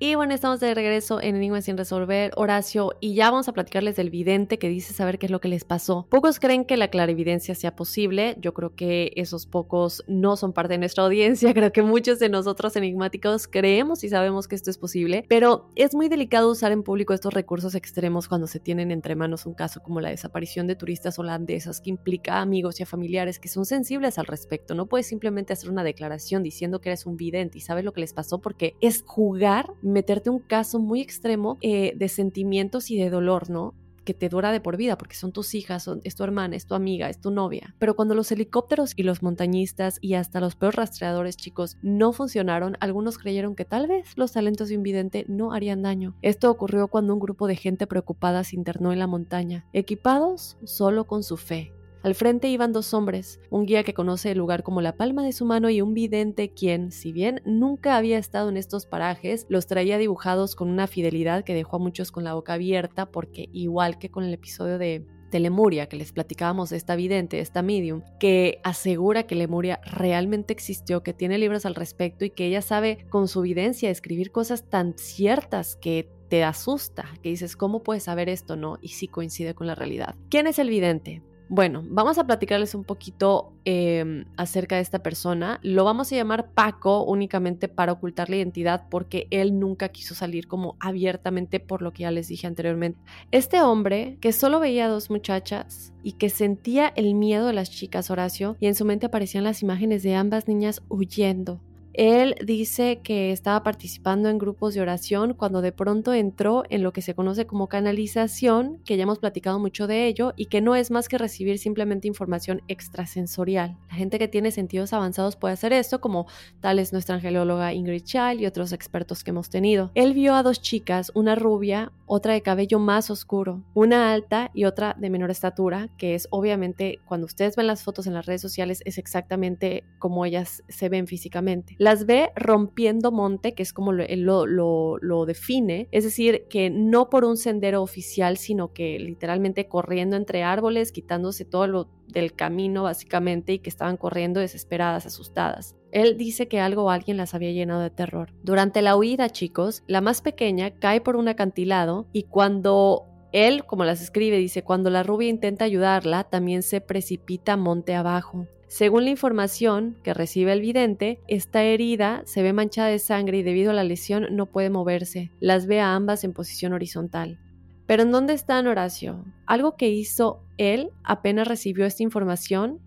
Y bueno, estamos de regreso en Enigma sin resolver, Horacio, y ya vamos a platicarles del vidente que dice saber qué es lo que les pasó. Pocos creen que la clarividencia sea posible, yo creo que esos pocos no son parte de nuestra audiencia, [LAUGHS] creo que muchos de nosotros enigmáticos creemos y sabemos que esto es posible, pero es muy delicado usar en público estos recursos extremos cuando se tienen entre manos un caso como la desaparición de turistas holandesas que implica a amigos y a familiares que son sensibles al respecto. No puedes simplemente hacer una declaración diciendo que eres un vidente y sabes lo que les pasó porque es jugar, meterte un caso muy extremo eh, de sentimientos y de dolor, ¿no? que te dura de por vida, porque son tus hijas, son, es tu hermana, es tu amiga, es tu novia. Pero cuando los helicópteros y los montañistas y hasta los peores rastreadores chicos no funcionaron, algunos creyeron que tal vez los talentos de un vidente no harían daño. Esto ocurrió cuando un grupo de gente preocupada se internó en la montaña, equipados solo con su fe, al frente iban dos hombres, un guía que conoce el lugar como la palma de su mano y un vidente quien, si bien nunca había estado en estos parajes, los traía dibujados con una fidelidad que dejó a muchos con la boca abierta porque igual que con el episodio de de Lemuria, que les platicábamos esta vidente, esta medium, que asegura que Lemuria realmente existió, que tiene libros al respecto y que ella sabe con su evidencia escribir cosas tan ciertas que te asusta, que dices, ¿cómo puedes saber esto? No, y sí coincide con la realidad. ¿Quién es el vidente? Bueno, vamos a platicarles un poquito eh, acerca de esta persona. Lo vamos a llamar Paco únicamente para ocultar la identidad porque él nunca quiso salir como abiertamente por lo que ya les dije anteriormente. Este hombre que solo veía dos muchachas y que sentía el miedo de las chicas, Horacio, y en su mente aparecían las imágenes de ambas niñas huyendo él dice que estaba participando en grupos de oración cuando de pronto entró en lo que se conoce como canalización, que ya hemos platicado mucho de ello, y que no es más que recibir simplemente información extrasensorial. La gente que tiene sentidos avanzados puede hacer esto, como tal es nuestra angelóloga Ingrid Child y otros expertos que hemos tenido. Él vio a dos chicas, una rubia, otra de cabello más oscuro, una alta y otra de menor estatura, que es obviamente cuando ustedes ven las fotos en las redes sociales es exactamente como ellas se ven físicamente las ve rompiendo monte, que es como lo, lo, define, es decir, que no por un sendero oficial, sino que literalmente corriendo entre árboles, quitándose todo lo del camino básicamente y que estaban corriendo desesperadas, asustadas. Él dice que algo o alguien las había llenado de terror. Durante la huida, chicos, la más pequeña cae por un acantilado y cuando él, como las escribe, dice, cuando la rubia intenta ayudarla, también se precipita monte abajo. Según la información que recibe el vidente, esta herida se ve manchada de sangre y debido a la lesión no puede moverse. Las ve a ambas en posición horizontal. Pero ¿en dónde están Horacio? Algo que hizo él apenas recibió esta información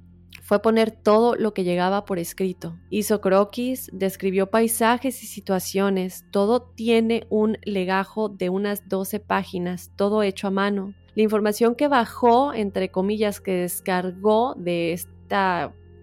fue poner todo lo que llegaba por escrito. Hizo croquis, describió paisajes y situaciones. Todo tiene un legajo de unas 12 páginas, todo hecho a mano. La información que bajó, entre comillas, que descargó de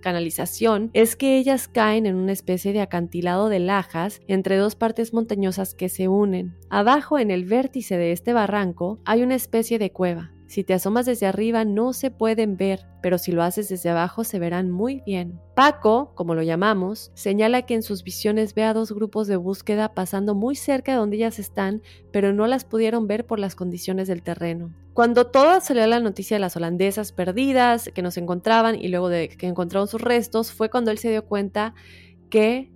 canalización es que ellas caen en una especie de acantilado de lajas entre dos partes montañosas que se unen. Abajo, en el vértice de este barranco, hay una especie de cueva. Si te asomas desde arriba no se pueden ver, pero si lo haces desde abajo se verán muy bien. Paco, como lo llamamos, señala que en sus visiones ve a dos grupos de búsqueda pasando muy cerca de donde ellas están, pero no las pudieron ver por las condiciones del terreno. Cuando toda salió la noticia de las holandesas perdidas, que nos encontraban y luego de que encontraron sus restos, fue cuando él se dio cuenta que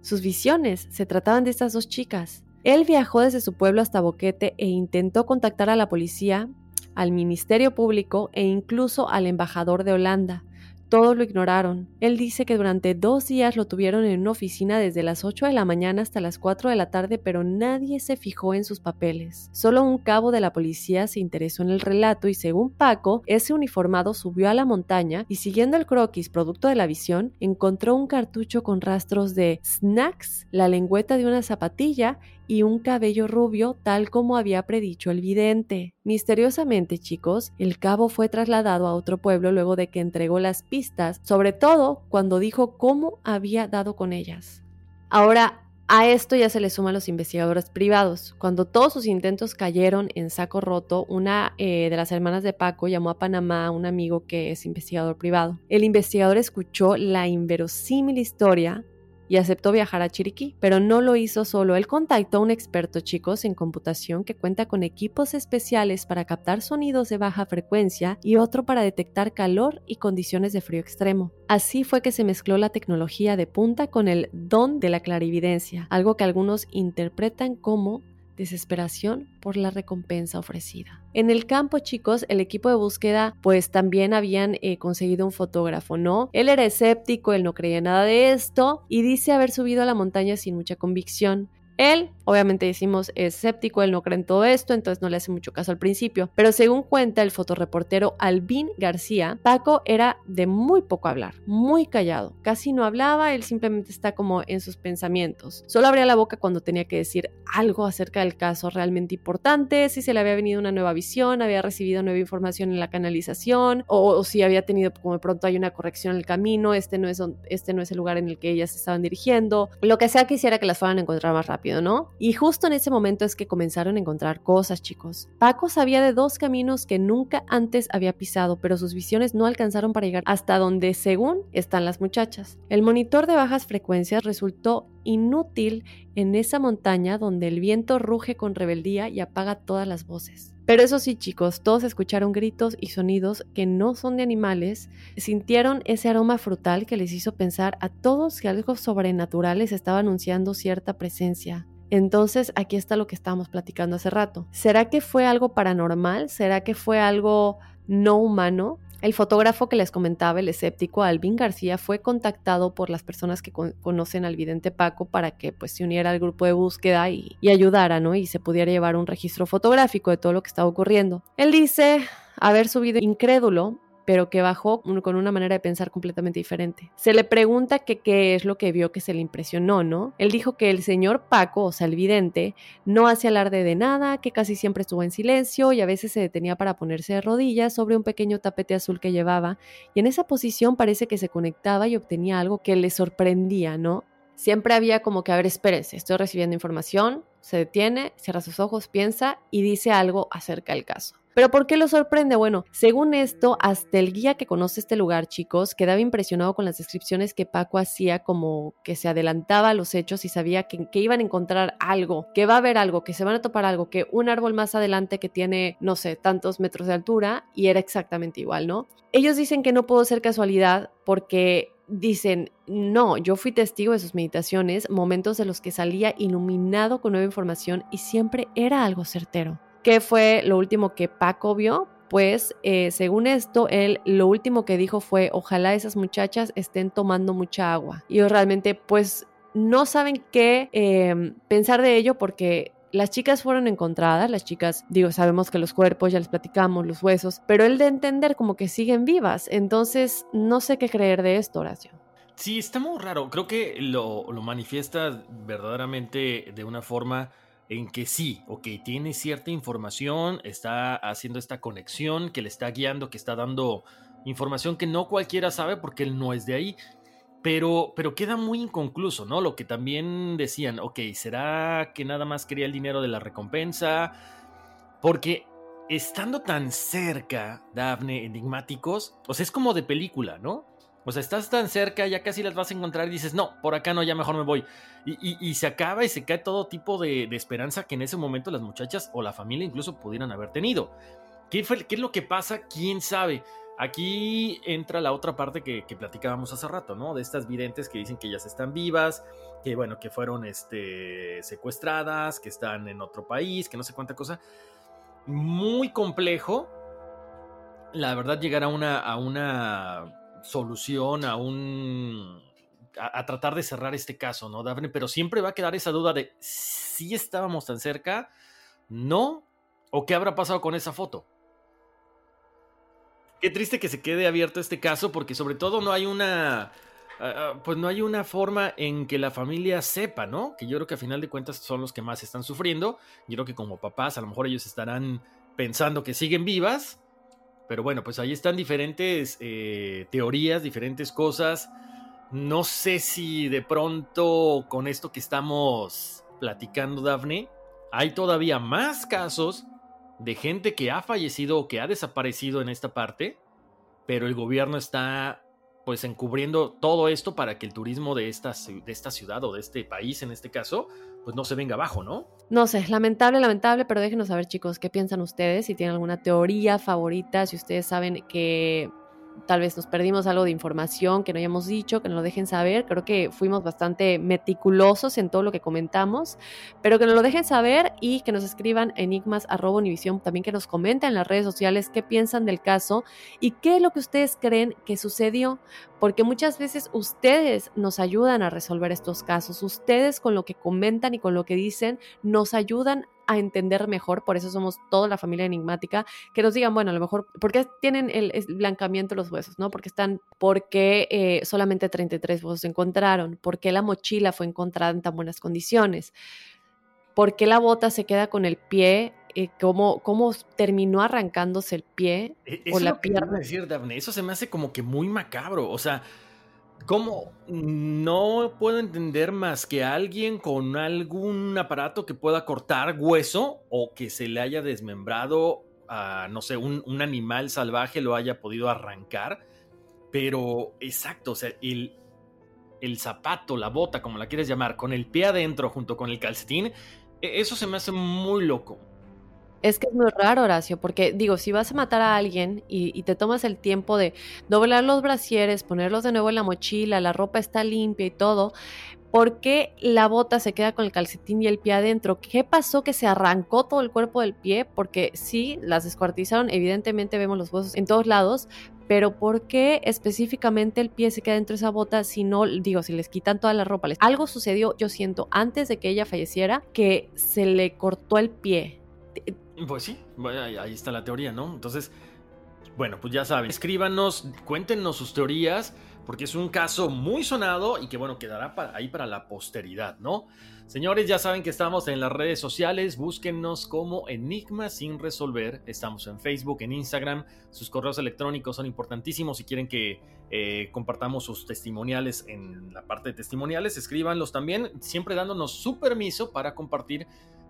sus visiones se trataban de estas dos chicas. Él viajó desde su pueblo hasta Boquete e intentó contactar a la policía, al Ministerio Público e incluso al embajador de Holanda. Todos lo ignoraron. Él dice que durante dos días lo tuvieron en una oficina desde las 8 de la mañana hasta las 4 de la tarde, pero nadie se fijó en sus papeles. Solo un cabo de la policía se interesó en el relato y según Paco, ese uniformado subió a la montaña y siguiendo el croquis producto de la visión, encontró un cartucho con rastros de snacks, la lengüeta de una zapatilla y un cabello rubio tal como había predicho el vidente. Misteriosamente, chicos, el cabo fue trasladado a otro pueblo luego de que entregó las pistas, sobre todo cuando dijo cómo había dado con ellas. Ahora, a esto ya se le suman los investigadores privados. Cuando todos sus intentos cayeron en saco roto, una eh, de las hermanas de Paco llamó a Panamá a un amigo que es investigador privado. El investigador escuchó la inverosímil historia y aceptó viajar a Chiriquí, pero no lo hizo solo. Él contactó a un experto, chicos, en computación que cuenta con equipos especiales para captar sonidos de baja frecuencia y otro para detectar calor y condiciones de frío extremo. Así fue que se mezcló la tecnología de punta con el don de la clarividencia, algo que algunos interpretan como desesperación por la recompensa ofrecida. En el campo, chicos, el equipo de búsqueda pues también habían eh, conseguido un fotógrafo, ¿no? Él era escéptico, él no creía nada de esto y dice haber subido a la montaña sin mucha convicción. Él, obviamente decimos, es escéptico, él no cree en todo esto, entonces no le hace mucho caso al principio. Pero según cuenta el fotoreportero Albín García, Paco era de muy poco hablar, muy callado, casi no hablaba, él simplemente está como en sus pensamientos. Solo abría la boca cuando tenía que decir algo acerca del caso realmente importante, si se le había venido una nueva visión, había recibido nueva información en la canalización, o, si había tenido, como de pronto hay una corrección en el camino, este no, es, este no es el lugar en el que ellas se estaban dirigiendo, lo que sea quisiera que las fueran a encontrar más rápido. Y justo en ese momento es que comenzaron a encontrar cosas, chicos. Paco sabía de dos caminos que nunca antes había pisado, pero sus visiones no alcanzaron para llegar hasta donde, según, están las muchachas. El monitor de bajas frecuencias resultó inútil en esa montaña donde el viento ruge con rebeldía y apaga todas las voces. Pero eso sí, chicos, todos escucharon gritos y sonidos que no son de animales, sintieron ese aroma frutal que les hizo pensar a todos que algo sobrenatural les estaba anunciando cierta presencia. Entonces, aquí está lo que estábamos platicando hace rato. ¿Será que fue algo paranormal? ¿Será que fue algo no humano? El fotógrafo que les comentaba, el escéptico Alvin García, fue contactado por las personas que conocen al vidente Paco para que pues se uniera al grupo de búsqueda y, y ayudara, ¿no? Y se pudiera llevar un registro fotográfico de todo lo que estaba ocurriendo. Él dice haber subido incrédulo pero que bajó con una manera de pensar completamente diferente. Se le pregunta que qué es lo que vio que se le impresionó, ¿no? Él dijo que el señor Paco, o sea, el vidente, no hacía alarde de nada, que casi siempre estuvo en silencio y a veces se detenía para ponerse de rodillas sobre un pequeño tapete azul que llevaba, y en esa posición parece que se conectaba y obtenía algo que le sorprendía, ¿no? Siempre había como que, a ver, espérense, estoy recibiendo información, se detiene, cierra sus ojos, piensa y dice algo acerca del caso. Pero ¿por qué lo sorprende? Bueno, según esto, hasta el guía que conoce este lugar, chicos, quedaba impresionado con las descripciones que Paco hacía como que se adelantaba a los hechos y sabía que, que, iban a encontrar algo, que va a haber algo, que se van a topar algo, que un árbol más adelante que tiene, no sé, tantos metros de altura y era exactamente igual, ¿no? Ellos dicen que no pudo ser casualidad porque dicen, no, yo fui testigo de sus meditaciones, momentos de los que salía iluminado con nueva información y siempre era algo certero. ¿Qué fue lo último que Paco vio? Pues eh, según esto, él lo último que dijo fue, ojalá esas muchachas estén tomando mucha agua. Y realmente pues no saben qué em, pensar de ello porque las chicas fueron encontradas, las chicas, digo, sabemos que los cuerpos, ya les platicamos, los huesos, pero él de entender como que siguen vivas. Entonces, no sé qué creer de esto, Horacio. Sí, está muy raro. Creo que lo, lo manifiesta verdaderamente de una forma en que sí, ok, tiene cierta información, está haciendo esta conexión que le está guiando, que está dando información que no cualquiera sabe porque él no es de ahí. Pero, pero queda muy inconcluso, ¿no? Lo que también decían, ok, ¿será que nada más quería el dinero de la recompensa? Porque estando tan cerca, Daphne, enigmáticos, o sea, es como de película, ¿no? O sea, estás tan cerca, ya casi las vas a encontrar y dices, no, por acá no, ya mejor me voy. Y, se acaba y se cae todo tipo de, esperanza que en ese momento las muchachas o la familia incluso pudieran haber tenido. ¿Qué, ¿Qué, es lo que pasa? ¿Quién sabe? Aquí entra la otra parte que, platicábamos hace rato, ¿no? De estas videntes que dicen que ellas están vivas, que bueno, que fueron este, secuestradas, que están en otro país, que no sé cuánta cosa. Muy complejo, la verdad, llegar a una, a una solución, a un... A, tratar de cerrar este caso, ¿no, Daphne? Pero siempre va a quedar esa duda de si estábamos tan cerca, no, o qué habrá pasado con esa foto. Qué triste que se quede abierto este caso porque sobre todo no hay una... Ah, ah, pues no hay una forma en que la familia sepa, ¿no? Que yo creo que a final de cuentas son los que más están sufriendo. Yo creo que como papás a lo mejor ellos estarán pensando que siguen vivas, pero bueno, pues ahí están diferentes eh, teorías, diferentes cosas. No sé si de pronto con esto que estamos platicando, Dafne, hay todavía más casos de gente que ha fallecido o que ha desaparecido en esta parte, pero el gobierno está pues encubriendo todo esto para que el turismo de esta, de esta ciudad o de este país en este caso pues no se venga abajo, ¿no? No sé, lamentable, lamentable, pero déjenos saber chicos qué piensan ustedes, si tienen alguna teoría favorita, si ustedes saben que tal vez nos perdimos algo de información que no hayamos dicho, que nos lo dejen saber. Creo que fuimos bastante meticulosos en todo lo que comentamos, pero que nos lo dejen saber y que nos escriban enigmas Univision, también que nos comenten en las redes sociales qué piensan del caso y qué es lo que ustedes creen que sucedió, porque muchas veces ustedes nos ayudan a resolver estos casos, ustedes con lo que comentan y con lo que dicen nos ayudan a entender mejor, por eso somos toda la familia enigmática, que nos digan, bueno, a lo mejor, ¿por qué tienen el, blancamiento de los huesos? ¿No? Porque están, ¿por qué eh, solamente 33 huesos se encontraron? ¿Por qué la mochila fue encontrada en tan buenas condiciones? ¿Por qué la bota se queda con el pie? Eh, ¿cómo, ¿Cómo terminó arrancándose el pie e, o la pierna? Decir, Daphne, eso se me hace como que muy macabro, o sea ¿Cómo? No puedo entender más que alguien con algún aparato que pueda cortar hueso o que se le haya desmembrado a, no sé, un, animal salvaje lo haya podido arrancar. Pero, exacto, o sea, el, el zapato, la bota, como la quieres llamar, con el pie adentro junto con el calcetín, e, eso se me hace muy loco. Es que es muy raro, Horacio, porque digo, si vas a matar a alguien y, te tomas el tiempo de doblar los brasieres, ponerlos de nuevo en la mochila, la ropa está limpia y todo, ¿por qué la bota se queda con el calcetín y el pie adentro? ¿Qué pasó que se arrancó todo el cuerpo del pie? Porque sí, las descuartizaron, evidentemente vemos los huesos en todos lados, pero ¿por qué específicamente el pie se queda dentro de esa bota si no, digo, si les quitan toda la ropa? Algo sucedió, yo siento, antes de que ella falleciera, que se le cortó el pie pues sí, ahí está la teoría, ¿no? Entonces, bueno, pues ya saben, escríbanos, cuéntenos sus teorías, porque es un caso muy sonado y que, bueno, quedará ahí para la posteridad, ¿no? Señores, ya saben que estamos en las redes sociales, búsquennos como Enigma sin resolver, estamos en Facebook, en Instagram, sus correos electrónicos son importantísimos si quieren que eh, compartamos sus testimoniales en la parte de testimoniales, escríbanlos también, siempre dándonos su permiso para compartir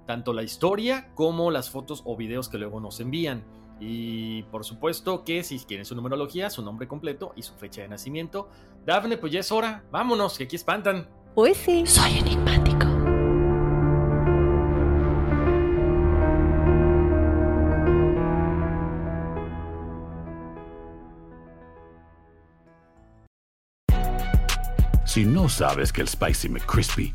tanto la historia como las fotos o videos que luego nos envían. Y por supuesto que si quieren su numerología, su nombre completo y su fecha de nacimiento. Dafne, pues ya es hora. Vámonos, que aquí espantan. Uy, sí. Soy enigmático. Si no sabes que el Spicy McCrispy